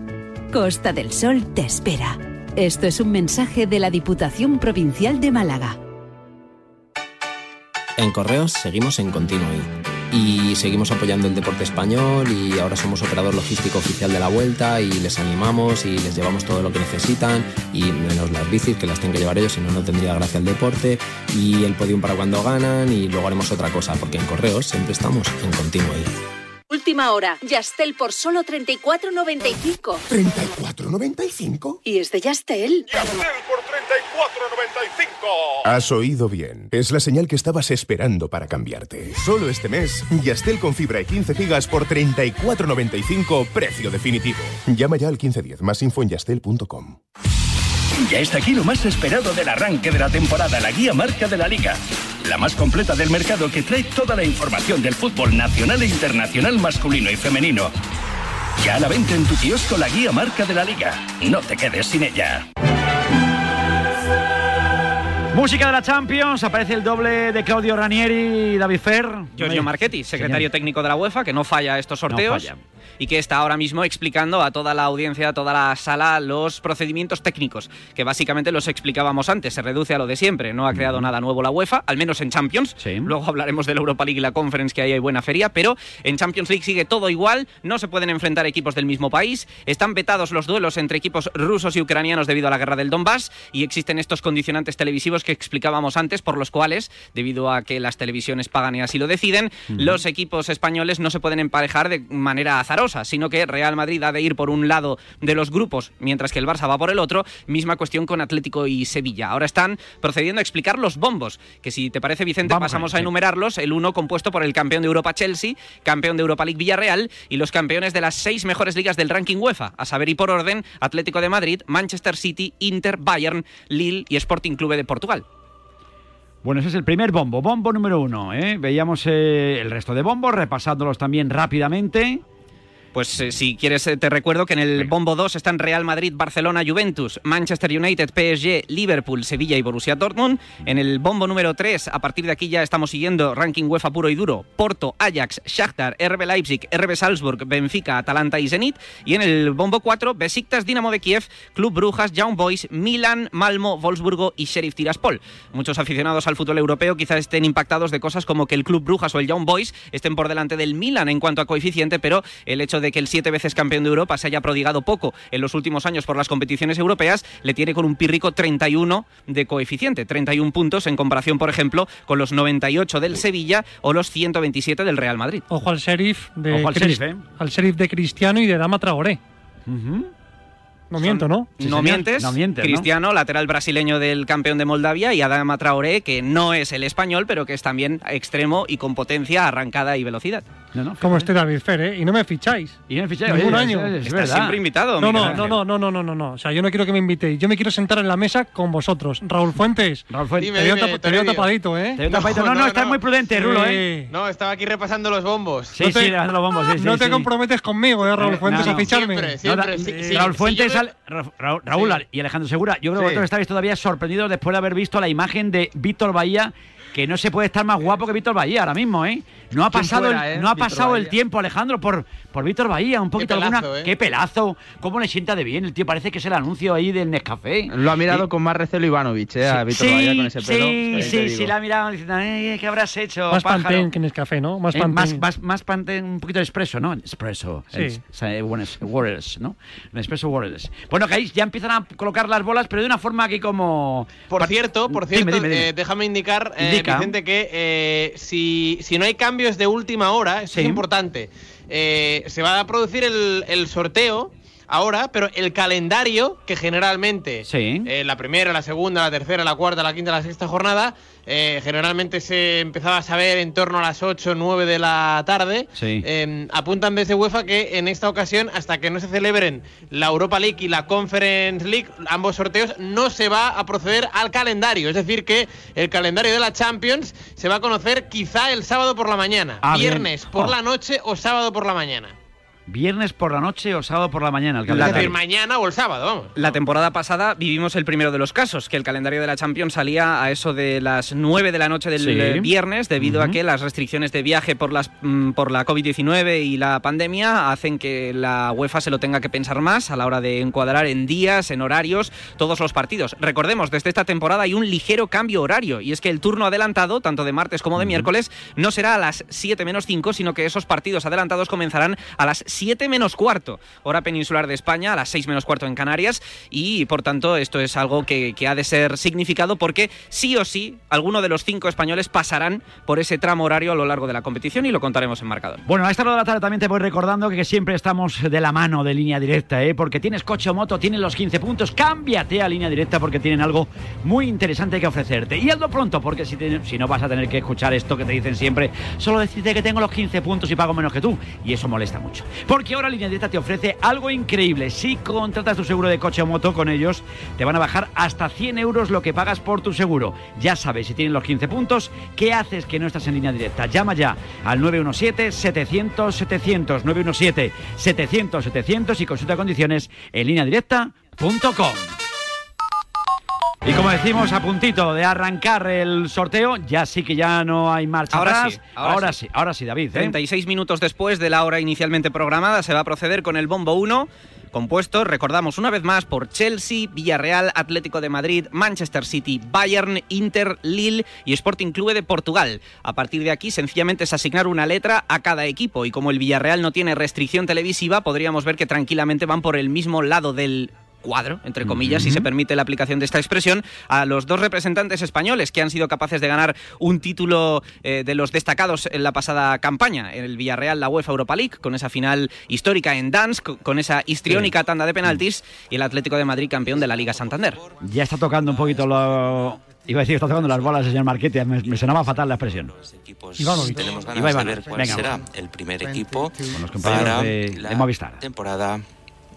Costa del Sol te espera. Esto es un mensaje de la Diputación Provincial de Málaga. En Correos seguimos en Continuo y seguimos apoyando el deporte español y ahora somos operador logístico oficial de la vuelta y les animamos y les llevamos todo lo que necesitan y menos las bicis que las tienen que llevar ellos, si no, no tendría gracia el deporte y el podium para cuando ganan y luego haremos otra cosa porque en Correos siempre estamos en Continuo. Última hora. Yastel por solo 34.95. ¿34.95? Y es de Yastel. por 34.95. Has oído bien. Es la señal que estabas esperando para cambiarte. Solo este mes, Yastel con fibra y 15 gigas por 34.95, precio definitivo. Llama ya al 1510, más info en yastel.com. Ya está aquí lo más esperado del arranque de la temporada, la guía marca de la liga. La más completa del mercado que trae toda la información del fútbol nacional e internacional masculino y femenino. Ya a la venta en tu kiosco la guía marca de la liga. No te quedes sin ella. Música de la Champions, aparece el doble de Claudio Ranieri y David Fer. Giorgio Marchetti, secretario técnico de la UEFA, que no falla estos sorteos. falla. Y que está ahora mismo explicando a toda la audiencia, a toda la sala, los procedimientos técnicos, que básicamente los explicábamos antes. Se reduce a lo de siempre. No ha creado nada nuevo la UEFA, al menos en Champions. Luego hablaremos de la Europa League y la Conference, que ahí hay buena feria. Pero en Champions League sigue todo igual. No se pueden enfrentar equipos del mismo país. Están vetados los duelos entre equipos rusos y ucranianos debido a la guerra del Donbass. Y existen estos condicionantes televisivos que explicábamos antes, por los cuales, debido a que las televisiones pagan y así lo deciden, los equipos españoles no se pueden emparejar de manera azarosa, sino que Real Madrid ha de ir por un lado de los grupos, mientras que el Barça va por el otro. Misma cuestión con Atlético y Sevilla. Ahora están procediendo a explicar los bombos, que si te parece, Vicente, Vamos pasamos a a enumerarlos. El uno compuesto por el campeón de Europa Chelsea, campeón de Europa League Villarreal y los campeones de las seis mejores ligas del ranking UEFA, a saber y por orden, Atlético de Madrid, Manchester City, Inter, Bayern, Lille y Sporting Clube de Portugal. Bueno, ese es el primer bombo, bombo número uno. ¿eh? Veíamos eh, el resto de bombos, repasándolos también rápidamente. Pues eh, si quieres eh, te recuerdo que en el bombo 2 están Real Madrid, Barcelona, Juventus, Manchester United, PSG, Liverpool, Sevilla y Borussia Dortmund. En el bombo número 3, a partir de aquí ya estamos siguiendo ranking UEFA puro y duro, Porto, Ajax, Shakhtar, RB Leipzig, RB Salzburg, Benfica, Atalanta y Zenit. Y en el bombo 4, Besiktas, Dinamo de Kiev, Club Brujas, Young Boys, Milan, Malmo, Wolfsburgo y Sheriff Tiraspol. Muchos aficionados al fútbol europeo quizás estén impactados de cosas como que el Club Brujas o el Young Boys estén por delante del Milan en cuanto a coeficiente, pero el hecho de que el siete veces campeón de Europa se haya prodigado poco en los últimos años por las competiciones europeas le tiene con un pírrico 31 de coeficiente, 31 puntos en comparación, por ejemplo, con los 98 del Sevilla o los 127 del Real Madrid. Ojo al sheriff de Ojo al sheriff, ¿eh? al sheriff de Cristiano y de Dama Traoré. No miento, ¿no? no mientes, Cristiano, lateral brasileño del campeón de Moldavia, y Adama Traoré, que no es el español, pero que es también extremo y con potencia, arrancada y velocidad. Como este David Fer, ¿eh? Y no me ficháis. Y no me ficháis. Ningún oye, año. es- es Está verdad. siempre invitado. No, no, no, no, no, no, no, no, no. O sea, yo no quiero que me invitéis. Yo me quiero sentar en la mesa con vosotros. Raúl Fuentes. Raúl Fuentes. Te veo, tap- te veo tapadito, ¿eh? Te veo tapadito. No, no, estás muy prudente, Rulo, ¿eh? No, estaba aquí repasando los bombos. Sí, sí, levantando los bombos, sí, sí, no te sí. comprometes conmigo, ¿eh, Raúl Fuentes, no, a no. ficharme. Siempre, siempre. No, da- sí, eh, sí, Raúl Fuentes, al- Raúl y Alejandro Segura, yo creo que Sí. vosotros estáis todavía sorprendidos después de haber visto la imagen de Víctor Bahía, que no se puede estar más guapo que Víctor Bahía ahora mismo, ¿eh? No ha ¿Quién pasado, fuera, eh? no ha pasado el tiempo, Alejandro, por, por Víctor Bahía, un poquito pelazo, alguna. ¿eh? Qué pelazo, cómo le sienta de bien el tío, parece que es el anuncio ahí del Nescafé. Lo ha mirado con más recelo Ivanovic, ¿eh? A Víctor sí, Bahía con ese pelo. Sí, sí, sí, la ha mirado diciendo, "Eh, ¿qué habrás hecho? Más pájaro?". Pantene que Nescafé, ¿no? Más Eh, Pantene. más, más, más Pantene, un poquito de espresso, ¿no? Espresso. Sí. Wireless, ¿no? Espresso wireless. Bueno, que ahí ya empiezan a colocar las bolas, pero de una forma aquí como... Por cierto, por Dime, cierto, dime, dime. eh, déjame indicar, eh, Indica. Vicente, que eh, si, si no hay cambios de última hora, eso Sí. es importante, eh, se va a producir el, el sorteo ahora, pero el calendario, que generalmente Sí. eh, la primera, la segunda, la tercera, la cuarta, la quinta, la sexta jornada, eh, generalmente se empezaba a saber en torno a las 8 o 9 de la tarde. Sí. Eh, apuntan desde UEFA que en esta ocasión, hasta que no se celebren la Europa League y la Conference League, ambos sorteos, no se va a proceder al calendario. Es decir, que el calendario de la Champions se va a conocer quizá el sábado por la mañana, Ah, bien. viernes por Oh. la noche o sábado por la mañana. Viernes por la noche o sábado por la mañana. El decir, calendario. mañana o el sábado, vamos. La temporada pasada vivimos el primero de los casos, que el calendario de la Champions salía a eso de las 9 de la noche del Sí. eh, viernes, debido a que las restricciones de viaje por, las, mm, por la COVID-19 y la pandemia hacen que la UEFA se lo tenga que pensar más a la hora de encuadrar en días, en horarios, todos los partidos. Recordemos, desde esta temporada hay un ligero cambio horario, y es que el turno adelantado, tanto de martes como de miércoles, no será a las 7 menos 5, sino que esos partidos adelantados comenzarán a las 7 menos cuarto, hora peninsular de España, a las 6 menos cuarto en Canarias, y por tanto esto es algo que, ha de ser significado porque sí o sí alguno de los cinco españoles pasarán por ese tramo horario a lo largo de la competición y lo contaremos en marcador. Bueno, a esta hora de la tarde también te voy recordando que, siempre estamos de la mano de línea directa, ¿eh? porque tienes coche o moto, tienes los 15 puntos, cámbiate a línea directa porque tienen algo muy interesante que ofrecerte. Y hazlo pronto, porque si, si no vas a tener que escuchar esto que te dicen siempre, solo decirte que tengo los 15 puntos y pago menos que tú. Y eso molesta mucho. Porque ahora línea directa te ofrece algo increíble. Si contratas tu seguro de coche o moto con ellos, te van a bajar hasta 100 euros lo que pagas por tu seguro. Ya sabes, si tienen los 15 puntos, ¿qué haces que no estás en línea directa? Llama ya al 917-700-700, 917-700-700 y consulta condiciones en línea directa.com. Y como decimos, a puntito de arrancar el sorteo, ya sí que ya no hay marcha Ahora atrás. sí, ahora sí, ahora sí, David. ¿eh? 36 minutos después de la hora inicialmente programada se va a proceder con el bombo 1 compuesto, recordamos una vez más, por Chelsea, Villarreal, Atlético de Madrid, Manchester City, Bayern, Inter, Lille y Sporting Clube de Portugal. A partir de aquí, sencillamente es asignar una letra a cada equipo y como el Villarreal no tiene restricción televisiva, podríamos ver que tranquilamente van por el mismo lado del cuadro, entre comillas, si se permite la aplicación de esta expresión, a los dos representantes españoles que han sido capaces de ganar un título eh, de los destacados en la pasada campaña. En el Villarreal, la UEFA Europa League, con esa final histórica en Dansk, con esa histriónica tanda de penaltis, y el Atlético de Madrid, campeón de la Liga Santander. Ya está tocando un poquito lo... Iba a decir que está tocando las bolas el señor Marquete, me, me sonaba fatal la expresión. Tenemos ganas Iba de Ivanovic, ver cuál venga. será el primer equipo Con los compañeros para de- la de Movistar. temporada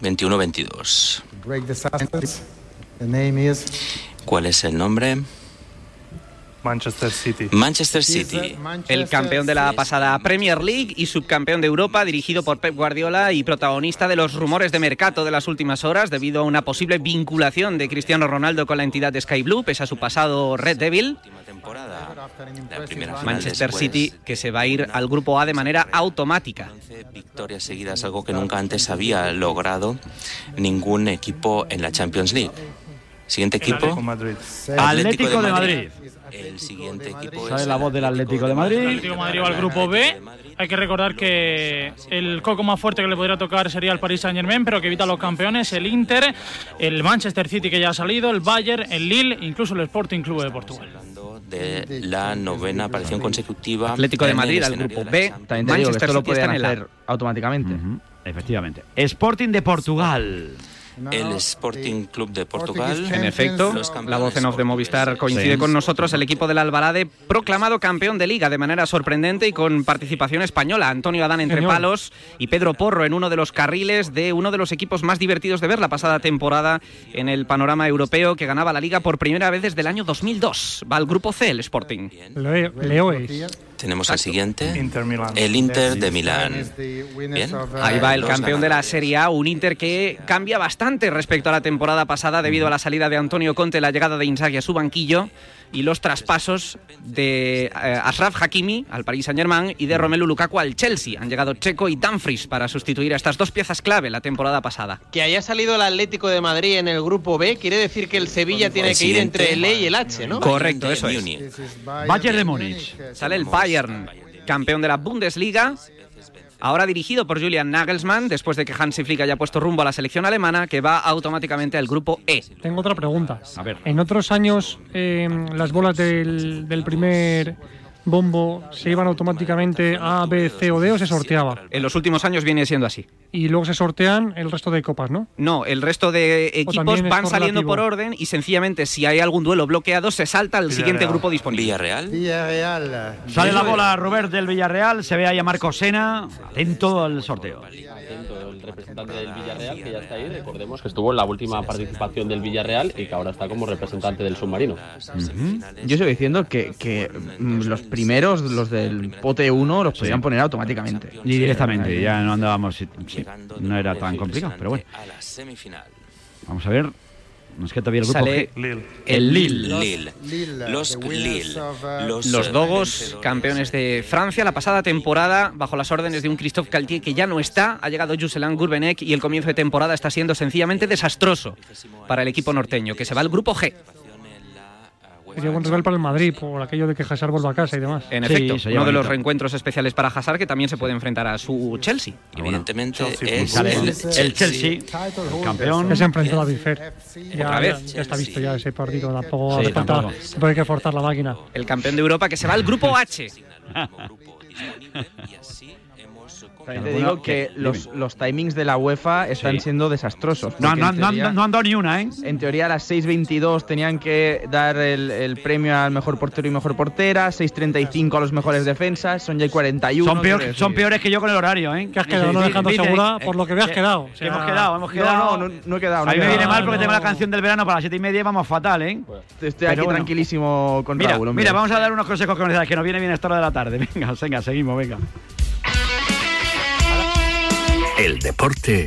21-22. Break the silence. The name is ¿Cuál es el nombre? Manchester City. Manchester City. El campeón de la pasada Premier League y subcampeón de Europa, dirigido por Pep Guardiola y protagonista de los rumores de mercado de las últimas horas debido a una posible vinculación de Cristiano Ronaldo con la entidad de Sky Blue, pese a su pasado Red Devil. La Manchester después City, que se va a ir al grupo A de manera automática. victorias seguidas, algo que nunca antes había logrado ningún equipo en la Champions League. Siguiente equipo. Atlético de Madrid. El siguiente equipo Sale es la voz del Atlético de Madrid. Atlético de Madrid va al grupo B. Hay que recordar que el coco más fuerte que le podría tocar sería el Paris Saint Germain, pero que evita a los campeones, el Inter, el Manchester City que ya ha salido, el Bayern, el Lille, incluso el Sporting Club de Portugal. de la novena aparición consecutiva. Atlético de Madrid al grupo de B. También te digo que Manchester esto lo pueden en el A. hacer automáticamente. Efectivamente. Sporting de Portugal. El Sporting Club de Portugal. En efecto, la voz en off de Movistar coincide Sí. con nosotros. El equipo del Albalade proclamado campeón de liga de manera sorprendente y con participación española. Antonio Adán entre Señor. palos y Pedro Porro en uno de los carriles de uno de los equipos más divertidos de ver la pasada temporada en el panorama europeo que ganaba la liga por primera vez desde el año 2002. Va al grupo C, el Sporting. Leo, Leoes. Tenemos el siguiente, el Inter de Milán. Bien. Ahí va el Los campeón de la Serie A, un Inter que cambia bastante respecto a la temporada pasada debido a la salida de Antonio Conte, la llegada de Inzaghi a su banquillo y los traspasos de eh, Ashraf Hakimi al Paris Saint-Germain y de Romelu Lukaku al Chelsea. Han llegado Checo y Dumfries para sustituir a estas dos piezas clave la temporada pasada. Que haya salido el Atlético de Madrid en el grupo B quiere decir que el Sevilla tiene que ir entre el E y el H, ¿no? Correcto, eso es. Bayern de Múnich. Sale el Bayern, campeón de la Bundesliga. Ahora dirigido por Julian Nagelsmann, después de que Hansi Flick haya puesto rumbo a la selección alemana, que va automáticamente al grupo E. Tengo otra pregunta. A ver. En otros años, eh, las bolas del, del primer bombo se iban automáticamente a, B, C o D o se sorteaba. En los últimos años viene siendo así. Y luego se sortean el resto de copas, ¿no? No, el resto de equipos van saliendo por orden y sencillamente si hay algún duelo bloqueado se salta al siguiente grupo disponible. Villarreal. Villarreal. Sale la bola Robert del Villarreal, se ve ahí a Marco Sena, atento al sorteo. El representante del Villarreal, que ya está ahí, recordemos que estuvo en la última participación del Villarreal y que ahora está como representante del submarino. Yo sigo diciendo que, que, mm, los primeros, los del pote 1, los podrían poner automáticamente. Y directamente, ya no andábamos, sí, no era tan complicado, pero bueno. Vamos a ver, nos queda todavía el grupo Sale G. el Lille. Lille. Los Lille. Los, Los eh, Dogos, vencedores. campeones de Francia, la pasada temporada, bajo las órdenes de un Christophe Galtier que ya no está, ha llegado Jocelyn Gourvenec y el comienzo de temporada está siendo sencillamente desastroso para el equipo norteño, que se va al grupo G. Sería buen rival para el Madrid por aquello de que Hazard vuelva a casa y demás. En Sí, efecto, uno de los reencuentros especiales para Hazard que también se puede enfrentar a su Chelsea. Evidentemente Y es el, el, el Chelsea, el campeón. Que se enfrentó a David Fer. Ya, Otra vez. ya, ya está visto ya ese partido. Tampoco Sí, hace falta- tampoco. tampoco hay que forzar la máquina. El campeón de Europa que se va al grupo H. También te digo que los, los timings de la UEFA están Sí. siendo desastrosos. No, no, en no, teoría- no han dado ni una, ¿eh? En teoría a las 6.22 tenían que dar el, el premio al mejor portero y mejor portera, 6.35 a los mejores defensas, son ya 41. Son, peor- son peores que yo con el horario, ¿eh? Que has quedado, no Dice- dejando dice- segura eh, por lo que veas eh, quedado. O que sea, hemos quedado, hemos No, quedado. no, no, no he quedado. no a mí me viene mal porque no. tengo la canción del verano para las 7 y media y vamos fatal, ¿eh? Estoy Pero aquí bueno. tranquilísimo con Mira, Raúl. hombre. mira, vamos a dar unos consejos comerciales que nos viene bien esta hora de la tarde. Venga, venga, seguimos, venga. El deporte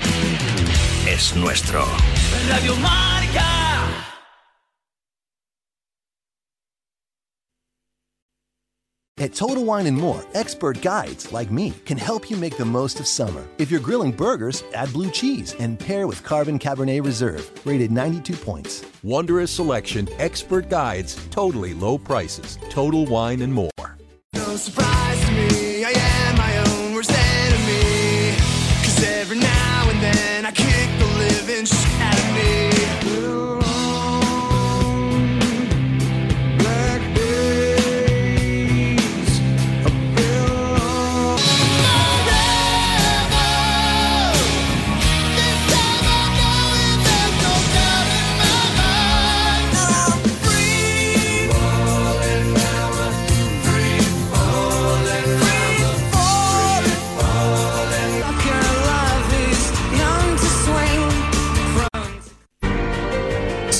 es nuestro. Radio Marca. At Total Wine and More, expert guides like me can help you make the most of summer. If you're grilling burgers, add blue cheese and pair with Carbon Cabernet Reserve, rated 92 points. Wondrous selection, expert guides, totally low prices. Total Wine and More. No surprise to me, I am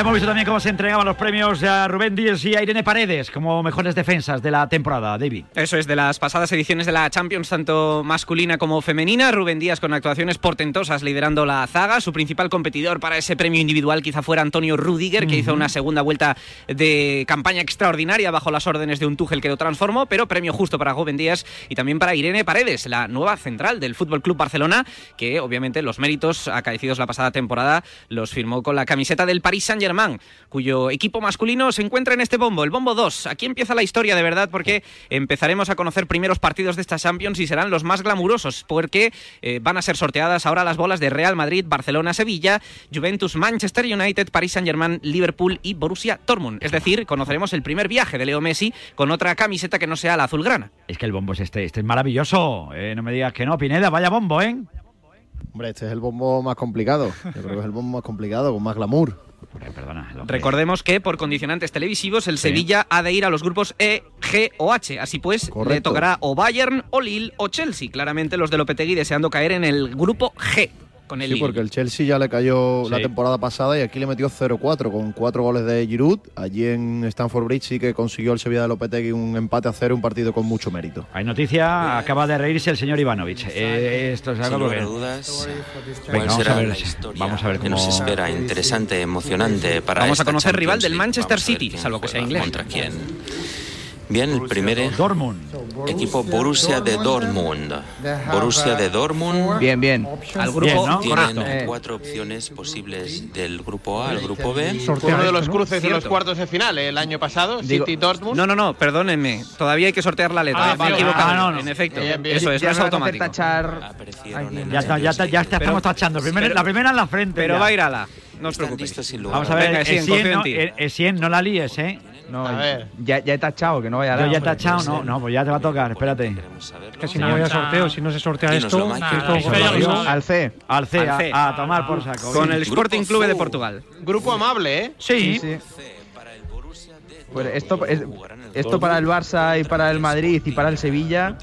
Ya hemos visto también cómo se entregaban los premios a Rubén Díaz y a Irene Paredes como mejores defensas de la temporada, David. Eso es, de las pasadas ediciones de la Champions, tanto masculina como femenina. Rubén Díaz con actuaciones portentosas liderando la zaga. Su principal competidor para ese premio individual quizá fuera Antonio Rudiger, que hizo una segunda vuelta de campaña extraordinaria bajo las órdenes de un Tuchel que lo transformó, pero premio justo para Rubén Díaz y también para Irene Paredes, la nueva central del Fútbol Club Barcelona, que obviamente los méritos acaecidos la pasada temporada los firmó con la camiseta del Paris Saint Saint-Germain, cuyo equipo masculino se encuentra en este bombo, el bombo 2. Aquí empieza la historia de verdad porque empezaremos a conocer primeros partidos de esta Champions y serán los más glamurosos porque eh, van a ser sorteadas ahora las bolas de Real Madrid, Barcelona, Sevilla, Juventus, Manchester United, Paris Saint-Germain, Liverpool y Borussia Dortmund. Es decir, conoceremos el primer viaje de Leo Messi con otra camiseta que no sea la azulgrana. Es que el bombo es este, este es maravilloso. Eh, no me digas que no, Pineda, vaya bombo, ¿eh? Hombre, este es el bombo más complicado. Yo creo que es el bombo más complicado, con más glamour. Recordemos que por condicionantes televisivos el Sevilla ha de ir a los grupos E, G o H. Así pues, le tocará o Bayern, o Lille o Chelsea. Claramente los de Lopetegui deseando caer en el grupo G con el Sí, porque el Chelsea ya le cayó la Sí. temporada pasada y aquí le metió 0-4 con cuatro goles de Giroud. Allí en Stamford Bridge sí que consiguió el Sevilla de Lopetegui un empate a cero, un partido con mucho mérito. Hay noticia, acaba de reírse el señor Ivanovic. Eh, esto es Sin algo lugar que... a dudas, Venga, ¿cuál vamos será a ver, la historia vamos a ver que cómo... nos espera? Interesante, emocionante para Vamos a conocer rival Champions del League. Manchester City, salvo que sea inglés. ¿Contra quién? Bien, el primer Dortmund. equipo Borussia de Dortmund. Borussia de Dortmund. Bien, bien. Al grupo Bien, ¿no? Tienen Correcto. cuatro opciones posibles del grupo A al grupo B. Uno de los cruces de los cuartos de final ¿eh? el año pasado, Digo- City Dortmund. No, no, no, perdónenme. Todavía hay que sortear la letra. Ah, Me he equivocado. Ah, no, no. En efecto. Bien, bien. Eso es, Ya no es automático. tachar. Ya está, ya está, ya está, Pero- estamos tachando. Primero, pero- la primera en la frente. Pero ya. va a ir a la. No os preocupéis. listos sin lugar Vamos a ver, Venga, Essien, Essien, no, eh, Essien, no la líes, ¿eh? No, A ver. ya, ya he tachado, que no vaya a Yo dar. ya he tachado, no, no, pues ya te va a tocar, espérate. Que si no vaya sorteo, si no se sortea esto. Al C. Al C, Al C. A, a tomar por saco. Con el Sporting Club de. Portugal. Grupo amable, ¿eh? Sí, Sí, sí. Pues esto, es- esto para el Barça y para el Madrid y para el Sevilla.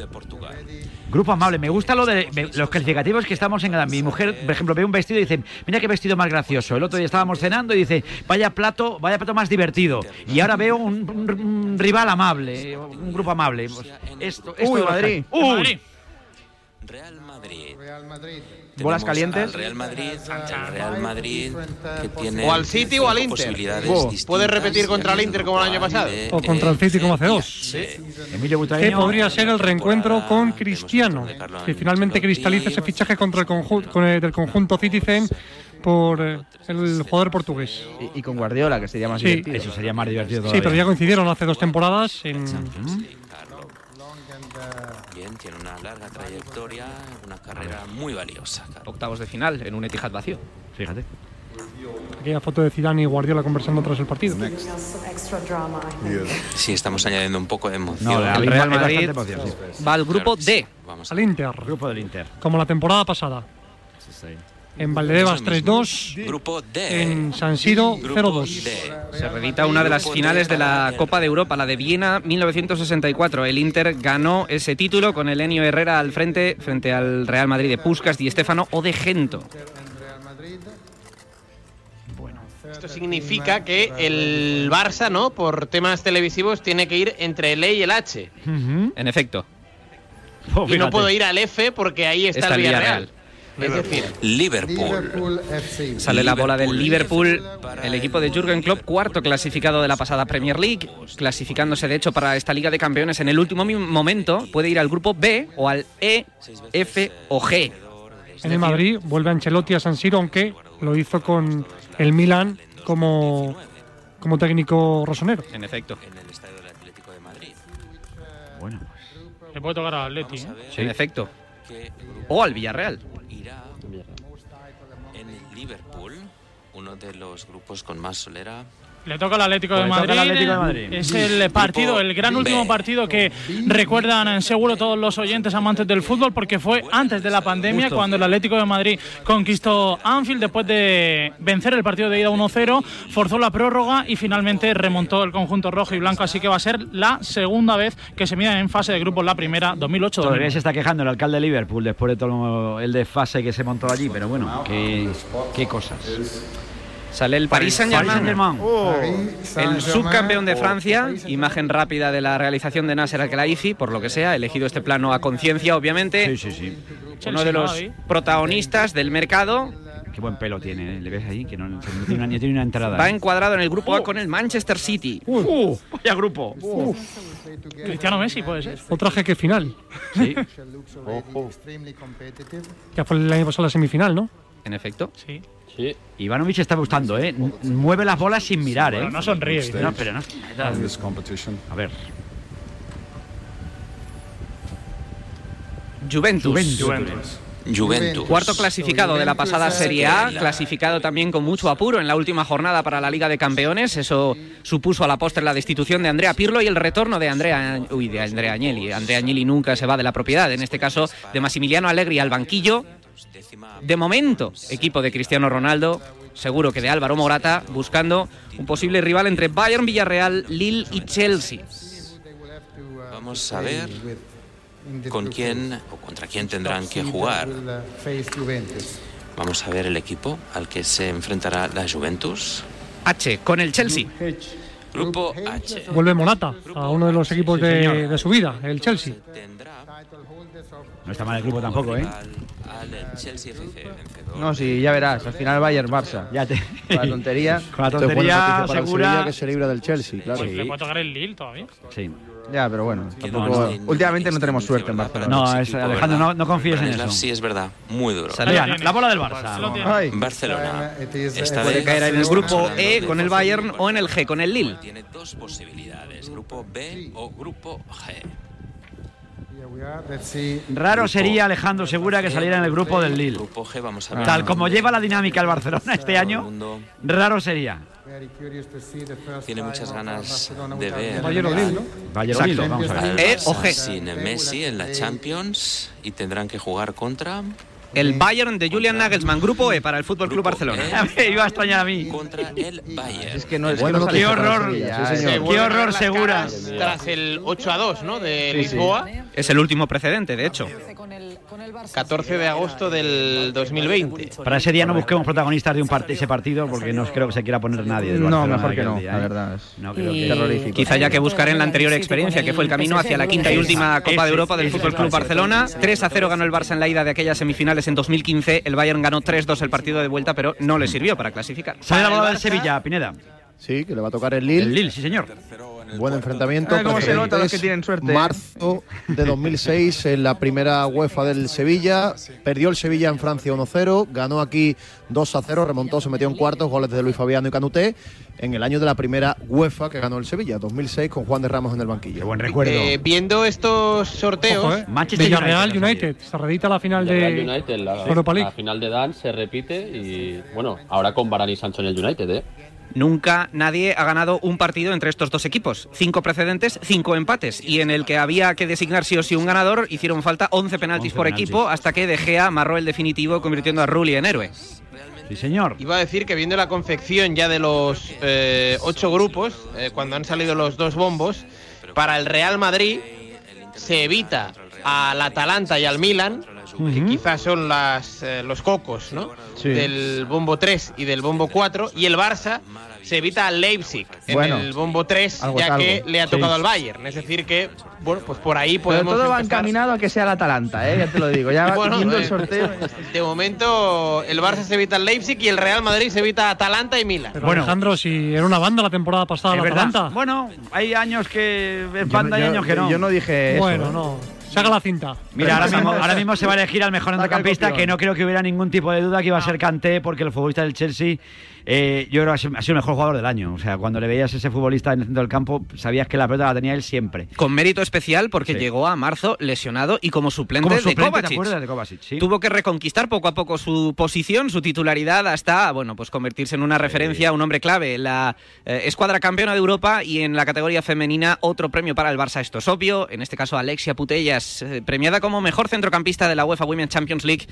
Grupo amable. Me gusta lo de me- los calificativos que estamos en Mi mujer, por ejemplo, ve un vestido y dice, mira qué vestido más gracioso. El otro día estábamos cenando y dice, vaya plato, vaya plato más divertido. Y ahora veo un, un- un rival amable, un grupo amable. Pues esto, esto Uy, los Madrid. Uy, Madrid. Real Madrid. Bolas calientes. Al Real Madrid, Real Madrid que tiene O al City o al Inter. posibilidades Buah. distintas Puede repetir contra el Inter como el año pasado. O contra el City como hace dos. Sí. Emilio Que podría ser el reencuentro con Cristiano, que finalmente cristaliza ese fichaje contra el conjunto, con el, del conjunto Citizen por eh, el jugador portugués. Y, y con Guardiola, que sería más Sí. divertido. Eso sería más divertido Sí, pero ya coincidieron hace dos temporadas en. Bien, tiene una larga trayectoria, una carrera muy valiosa. Octavos de final en un Etihad vacío. Fíjate. aquella foto de Zidane y Guardiola conversando tras el partido. Sí, estamos añadiendo un poco de emoción. No, El Real Madrid emoción, sí. va al grupo sí. D. Vamos Al Inter, Grupo del Inter. como la temporada pasada. En Valdebebas Eso mismo. 3-2, Grupo D. en San Siro Grupo 0-2. D. Se reedita una de las finales de la Copa de Europa, la de Viena 1964. El Inter ganó ese título con el Enio Herrera al frente frente al Real Madrid de Puskas, Di Stefano o de Gento. Esto significa que el Barça, ¿no? Por temas televisivos, tiene que ir entre el E y el H. En efecto. Y no puedo ir al F porque ahí está, Está el el Villarreal. Es decir, Liverpool. Sale la bola del Liverpool. Liverpool, el equipo de Jürgen Klopp, cuarto clasificado de la pasada Premier League, clasificándose de hecho para esta Liga de Campeones en el último momento, puede ir al grupo B o al E, F o G. En el Madrid vuelve Ancelotti a San Siro, aunque lo hizo con el Milan como, como técnico rosonero. En efecto. En el estadio del Atlético de Madrid. Bueno, Le puede tocar al Atleti. ¿eh? En efecto. O al Villarreal. En Liverpool, uno de los grupos con más solera. Le toca al Atlético de toca al Madrid. Atlético de Madrid. Es el partido, el gran último partido que recuerdan seguro todos los oyentes amantes del fútbol, porque fue antes de la pandemia Justo. cuando el Atlético de Madrid conquistó Anfield después de vencer el partido de ida 1-0, forzó la prórroga y finalmente remontó el conjunto rojo y blanco. Así que va a ser la segunda vez que se miden en fase de grupos la primera 2008. Todavía se está quejando el alcalde de Liverpool después de todo el desfase que se montó allí, pero bueno, qué, qué cosas. Sale el Paris Saint-Germain. Saint-Germain. El subcampeón de Francia, imagen rápida de la realización de Nasser Al-Khelaifi, por lo que sea, elegido este plano a conciencia, obviamente. Sí, sí, sí. Uno de los protagonistas del mercado. Qué buen pelo tiene, ¿eh? ¿le ves ahí? Que no, no tiene, una, no tiene una entrada. Va encuadrado en el grupo A con el Manchester City. ¡Uh! ¡Vaya grupo! Cristiano Messi puede ser. Otra jeque final. Sí. Ya fue el año pasado la semifinal, ¿no? En efecto. Sí. Sí. Ivanovic está gustando, ¿eh? Mueve las bolas sin mirar, ¿eh? No sonríe. No, pero no. A ver. Juventus. Juventus. Juventus. Cuarto clasificado de la pasada Serie A, clasificado también con mucho apuro en la última jornada para la Liga de Campeones. Eso supuso a la postre la destitución de Andrea Pirlo y el retorno de Andrea, uy, de Andrea Agnelli. Andrea Agnelli nunca se va de la propiedad, en este caso de Massimiliano Allegri al banquillo. De momento, equipo de Cristiano Ronaldo, seguro que de Álvaro Morata, buscando un posible rival entre Bayern, Villarreal, Lille y Chelsea. Vamos a ver con quién o contra quién tendrán que jugar. Vamos a ver el equipo al que se enfrentará la Juventus. H, con el Chelsea. Grupo H. Vuelve Morata a uno de los equipos de, de su vida, el Chelsea. No está mal el grupo tampoco, ¿eh? Al Chelsea FC vencedor. No, sí, ya verás. Al final Bayern Barça. Ya te. Con la tontería. Con la tontería para Sevilla segura. que se libra del Chelsea, claro. Pues le puede tocar el Lille todavía. Sí. Ya, pero bueno. Tampoco- no, no, últimamente no no, tenemos no, suerte en no, Barcelona. No, Ese es, equipo, Alejandro, no, no confíes en eso. sí es verdad, muy duro. La bola del Barça. Ay, Barcelona. Esta Puede caer en el grupo E con el Bayern o en el G con el Lille. Tiene dos posibilidades, grupo B o grupo G. Raro sería Alejandro Segura que saliera en el grupo del Lille. Grupo G, vamos a ver. Tal como lleva la dinámica el Barcelona este año, raro sería. tiene muchas ganas de ver Bayern o Lille, ¿no? Bayern Messi en la Champions y tendrán que jugar contra El Bayern de Julian Nagelsmann, grupo E para el Fútbol Club Barcelona. E. Me iba a extrañar a mí. contra el Bayern. Es que no es Buena que no Qué horror. Ya, sí, eh. Qué horror segura. Tras el 8 a 2, ¿no? De Sí, sí. Lisboa. Es el último precedente, de hecho. 14 de agosto del 2020. Para ese día no busquemos protagonistas de un part- ese partido porque no creo que se quiera poner nadie. del No, mejor que no, día, la ¿eh? verdad. es No creo que. Terrorífico. Quizá haya que buscar en la anterior experiencia, que fue el camino hacia la quinta y última Copa de Europa del Fútbol Club. Barcelona. 3 a 0 ganó el Barça en la ida de aquellas semifinales en 2015. El Bayern ganó 3-2 el partido de vuelta, pero no le sirvió para clasificar. Sale la bola del Sevilla, Pineda. Sí, que le va a tocar el Lille. El Lille, sí, señor. Buen enfrentamiento. Ay, cómo se nota los que tienen suerte. Marzo de 2006 en la primera UEFA del Sevilla. Perdió el Sevilla en Francia 1-0. Ganó aquí 2-0. Remontó, se metió en cuartos. Goles de Luis Fabiano y Canuté. En el año de la primera UEFA que ganó el Sevilla, 2006, con Juan de Ramos en el banquillo. Qué buen recuerdo. Eh, viendo estos sorteos, Ojo, ¿eh? Manchester Villarreal United, United. Se reedita la final Real de United, la, la final de Dan se repite y bueno, ahora con Varane y Sancho en el United, ¿eh? Nunca nadie ha ganado un partido entre estos dos equipos. Cinco precedentes, cinco empates. Y en el que había que designar sí o sí un ganador, hicieron falta 11 penaltis 11 por penaltis. equipo hasta que De Gea amarró el definitivo, convirtiendo a Rulli en héroe. Sí, señor. iba a decir que viendo la confección ya de los eh, ocho grupos, eh, cuando han salido los dos bombos, para el Real Madrid se evita al Atalanta y al Milan, que quizás son las, eh, los cocos ¿no? Sí. del bombo 3 y del bombo 4, y el Barça se evita al Leipzig en Bueno, el bombo 3, algo es ya que le ha Sí. tocado al Bayern. Es decir que, bueno, pues por ahí Pero podemos todo va encaminado a que sea el Atalanta, ¿eh? ya te lo digo. Ya Bueno, viendo el eh, sorteo. De momento, el Barça se evita al Leipzig y el Real Madrid se evita a Atalanta y Milan. Pero Bueno. Alejandro, si era una banda la temporada pasada la. Atalanta. Bueno, hay años que es Yo, banda y años que no. yo no dije eso. Bueno, ¿eh? no. Saca la cinta. Mira, ahora mismo, ahora mismo se va a elegir al mejor centrocampista, que no creo que hubiera ningún tipo de duda que iba a ser Kanté, porque el futbolista del Chelsea, eh, yo creo que ha sido ha sido el mejor jugador del año. O sea, cuando le veías a ese futbolista en el centro del campo, sabías que la pelota la tenía él siempre. Con mérito especial porque Sí. llegó a marzo lesionado y como suplente, Como suplente, de ¿te Kovacic. acuerdas de Kovacic? Sí. Tuvo que reconquistar poco a poco su posición, su titularidad, hasta bueno, pues convertirse en una referencia, un hombre clave la eh, escuadra campeona de Europa y en la categoría femenina otro premio para el Barça. Esto es obvio. En este caso, Alexia Putellas, eh, premiada como mejor centrocampista de la UEFA Women's Champions League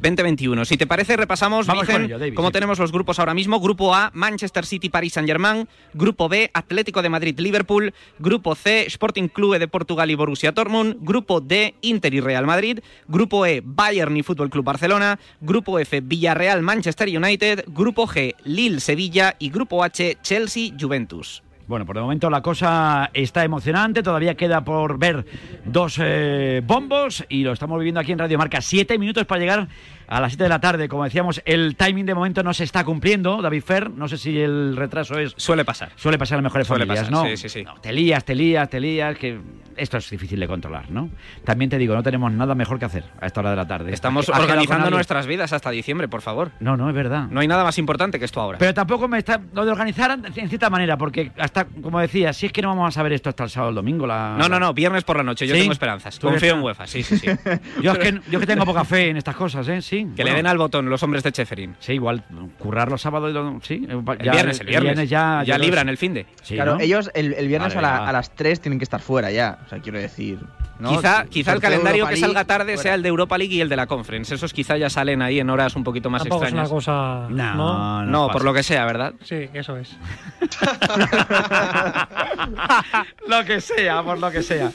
2021. Si te parece, repasamos, Vamos Vicen, con ello, David, cómo sí. tenemos los grupos ahora mismo. Grupo A, Manchester City, Paris Saint-Germain. Grupo B, Atlético de Madrid, Liverpool. Grupo C, Sporting Clube de Portugal y Borussia Dortmund. Grupo D, Inter y Real Madrid. Grupo E, Bayern y Fútbol Club Barcelona. Grupo F, Villarreal, Manchester United. Grupo G, Lille, Sevilla. Y Grupo H, Chelsea, Juventus. Bueno, por el momento la cosa está emocionante, todavía queda por ver dos eh, bombos y lo estamos viviendo aquí en Radio Marca. Siete minutos para llegar a las 7 de la tarde. Como decíamos, el timing de momento no se está cumpliendo, David Fer. No sé si el retraso es... Suele pasar. Suele pasar en las mejores Suele familias, pasar, ¿no? sí, sí, sí. No, te lías, te lías, te lías, que esto es difícil de controlar, ¿no? También te digo, no tenemos nada mejor que hacer a esta hora de la tarde. Estamos ¿Has quedado con organizando nuestras vidas hasta diciembre, por favor. No, no, es verdad. No hay nada más importante que esto ahora. Pero tampoco me está lo de organizar en cierta manera, porque hasta, como decía, si es que no vamos a saber esto hasta el sábado o el domingo. La... No, no, no, viernes por la noche. Yo ¿Sí? tengo esperanzas. ¿Tú eres Confío en? UEFA, sí, sí, sí. Yo es, que, yo es que tengo poca fe en estas cosas, ¿eh? Sí. Que le den al botón los hombres de Cheferín. Sí, igual, currar los sábados y lo- sí. El viernes, el viernes. ya, Ya los- libran el finde. Sí, claro, ¿no? ellos el, el viernes Vale, a, la- a las 3 tienen que estar fuera ya. O sea, quiero decir. ¿no? Quizá, quizá el calendario Europa que salga tarde fuera. sea el de Europa League y el de la Conference. Esos quizá ya salen ahí en horas un poquito más Tampoco es una extrañas. cosa. No, No, no, No, por lo que sea, ¿verdad? Sí, eso es. lo que sea, por lo que sea.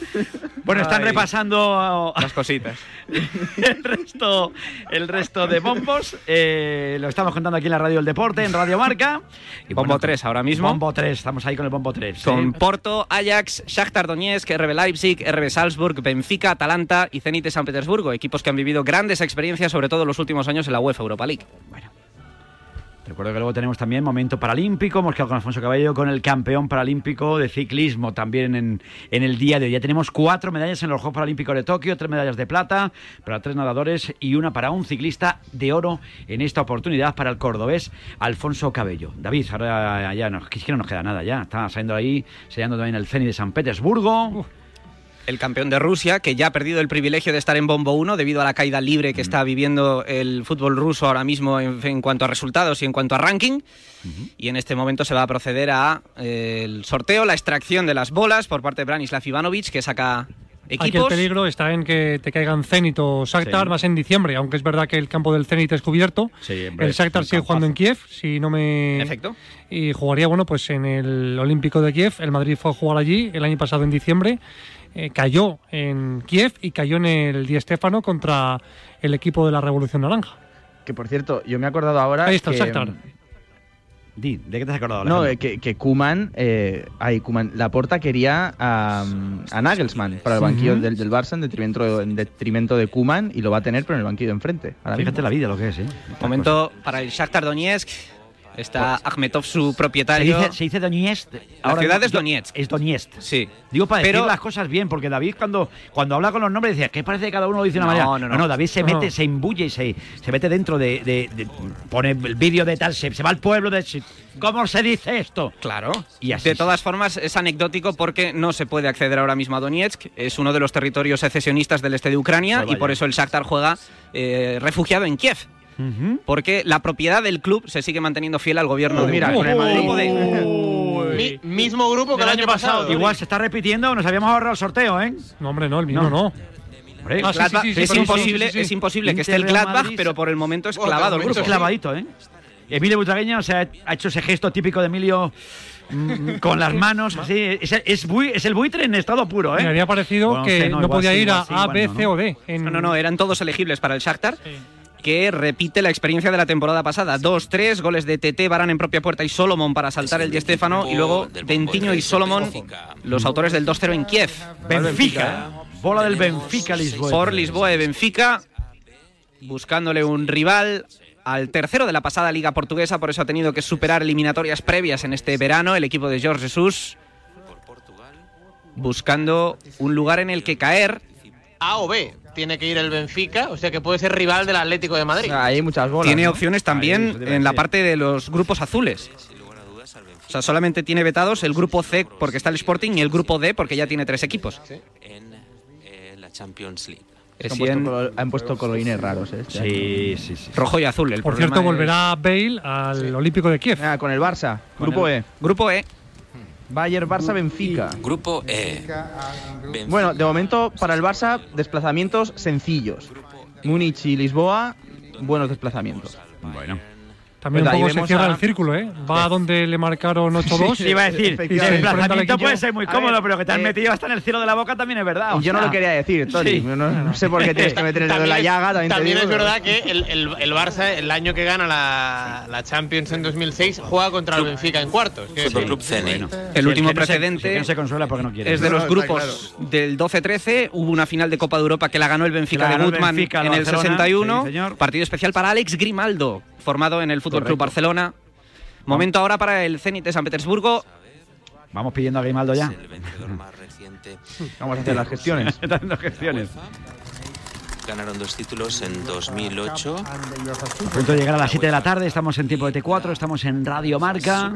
Bueno, están Ay. repasando Las cositas. el resto, el resto de bombos. Eh, lo estamos contando aquí en la Radio del Deporte, en Radio Marca. Y Bombo 3 ahora mismo. Bombo 3, estamos ahí con el bombo 3. Con Porto, Ajax, Shakhtar Donetsk, RB Leipzig, RB Salzburg, Benfica, Atalanta y Zenit de San Petersburgo. Equipos que han vivido grandes experiencias, sobre todo en los últimos años en la UEFA Europa League. Recuerdo que luego tenemos también momento paralímpico, hemos quedado con Alfonso Cabello, con el campeón paralímpico de ciclismo también en, en el día de hoy. Ya tenemos cuatro medallas en los Juegos Paralímpicos de Tokio, tres medallas de plata para tres nadadores y una para un ciclista de oro en esta oportunidad para el cordobés Alfonso Cabello. David, ahora ya no, es que no nos queda nada ya, está saliendo ahí, sellando también el Zenit de San Petersburgo. El campeón de Rusia, que ya ha perdido el privilegio de estar en Bombo 1 debido a la caída libre que está viviendo el fútbol ruso ahora mismo en, en cuanto a resultados y en cuanto a ranking. Y en este momento se va a proceder a eh, el sorteo, la extracción de las bolas por parte de Branislav Ivanovic, que saca Aquí el equipos. peligro está en que te caigan Zenit o Shakhtar Sí. más en diciembre, aunque es verdad que el campo del Zenit es cubierto. Sí, hombre, el Shakhtar sigue jugando en Kiev, si no me... Efecto. Y jugaría, bueno, pues en el Olímpico de Kiev. El Madrid fue a jugar allí el año pasado en diciembre. Eh, cayó en Kiev y cayó en el Di Stéfano contra el equipo de la Revolución Naranja. Que por cierto, yo me he acordado ahora. Ahí está el que, Shakhtar. Di, ¿de qué te has acordado? No, Alejandro? eh, que, que Kuman, eh, ay, Koeman, Laporta quería a, a Nagelsmann para el banquillo del, del Barça en detrimento, en detrimento de Kuman y lo va a tener, pero en el banquillo de enfrente. Fíjate mismo. la vida lo que es, ¿eh? Momento para el Shakhtar Donetsk. Está Akhmetov, su Se propietario. dice, se dice Donetsk. La ciudad es Donetsk. Es Donetsk. Sí. Digo para decir Pero- las cosas bien, porque David cuando, cuando habla con los nombres decía que parece que cada uno lo dice de una No, manera. no, no. David se No. mete, se imbuye y se, se mete dentro de, de- de- pone el vídeo de tal, se, se va al pueblo de ¿cómo se dice esto? Claro. Y así de todas formas, es anecdótico porque no se puede acceder ahora mismo a Donetsk. Es uno de los territorios secesionistas del este de Ucrania Pues y por eso el Shakhtar juega eh, refugiado en Kiev. Porque la propiedad del club se sigue manteniendo fiel al gobierno de mira, Ucrania. con el Madrid. Grupo D. Mi- mismo grupo que el año pasado. Igual se está repitiendo, nos habíamos ahorrado el sorteo, ¿eh? No, hombre, no, el mismo No. no. Hombre, Ah, sí, Gladbach- sí, sí, es imposible, sí, sí, sí. es imposible que esté el Gladbach, Madrid, pero por el momento es clavado el grupo. sí. clavadito, ¿eh? Emilio Butragueño se ha, ha hecho ese gesto típico de Emilio mm, con las manos, así. Es, es, bui- es el buitre en estado puro, ¿eh? Me había parecido Bueno, que no, podía sí, ir a sí, A, B, C o D. En- No, no, no, eran todos elegibles para el Shakhtar. Que repite la experiencia de la temporada pasada. Dos, tres, goles de TT, Barán en propia puerta y Solomon para saltar el Di Stéfano. Y luego Dentiño y Solomon, los autores del 2-0 en Kiev. Benfica. Bola del Benfica Lisboa. Por Lisboa de Benfica, buscándole un rival al tercero de la pasada liga portuguesa, por eso ha tenido que superar eliminatorias previas en este verano el equipo de Jorge Jesus, buscando un lugar en el que caer A o B. Tiene que ir el Benfica, o sea que puede ser rival del Atlético de Madrid. hay muchas bolas. Tiene ¿no? opciones también en la parte de los grupos azules. O sea, solamente tiene vetados el grupo C porque está el Sporting y el grupo D porque ya tiene tres equipos. en eh, la Champions League. Es Han puesto, color- han puesto colorines raros, ¿eh? este Sí, sí, sí. Rojo y azul. El Por cierto, es- volverá Bale al Olímpico de Kiev. Ah, con el Barça. Con Grupo el- E. Grupo E. Bayern, Barça, Benfica. Grupo E. Bueno, de momento para el Barça, desplazamientos sencillos. Múnich y Lisboa, buenos desplazamientos. Bueno. También Pues un poco se cierra a- el círculo, ¿eh? Va a donde le marcaron 8-2. Sí, iba a decir, al desplazamiento puede ser muy cómodo, ver, pero que te has eh, metido hasta en el cielo de la boca también es verdad. Yo no lo quería decir, Tony. sí. No, no sé por qué tienes que meter el dedo en la llaga. También, te también digo, es pero- verdad que el, el- el Barça, el año que gana la, la Champions en 2006, juega contra el Benfica en cuartos. Decir, Club Zenit. El Sí, último que no se- precedente que no se consuela porque no quiere. es de los grupos del 12-13. Hubo una final de Copa de Europa que la ganó el Benfica Que de el al en el Barcelona, 61. sí, señor. Partido especial para Alex Grimaldo, formado en el Fútbol Club. Barcelona. Momento ahora para el Zenit de San Petersburgo. Vamos pidiendo a Grimaldo ya. Vamos a hacer las gestiones. Haciendo gestiones. Ganaron dos títulos en 2008. A punto de llegar a las 7 de la tarde, estamos en tiempo de T4, estamos en Radio Marca.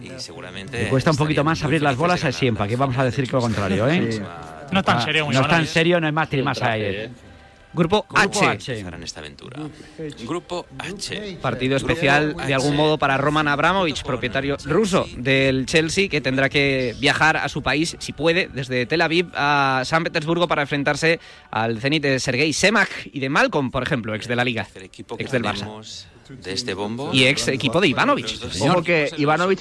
Y seguramente. Le cuesta un poquito más abrir las bolas a ganarlas. que vamos a decir que lo contrario, ¿eh? Sí. No es tan serio, muy No es tan serio, no es más más ayer. Grupo, Grupo H. H. Esta aventura. Grupo H. Partido especial de algún modo para Roman Abramovich, propietario ruso del Chelsea, que tendrá que viajar a su país, si puede, desde Tel Aviv a San Petersburgo para enfrentarse al Zenit de Sergei Semak y de Malcolm, por ejemplo, ex de la Liga, ex del Barça de este bombo. y ex equipo de Ivanovic. Ojo que Ivanovic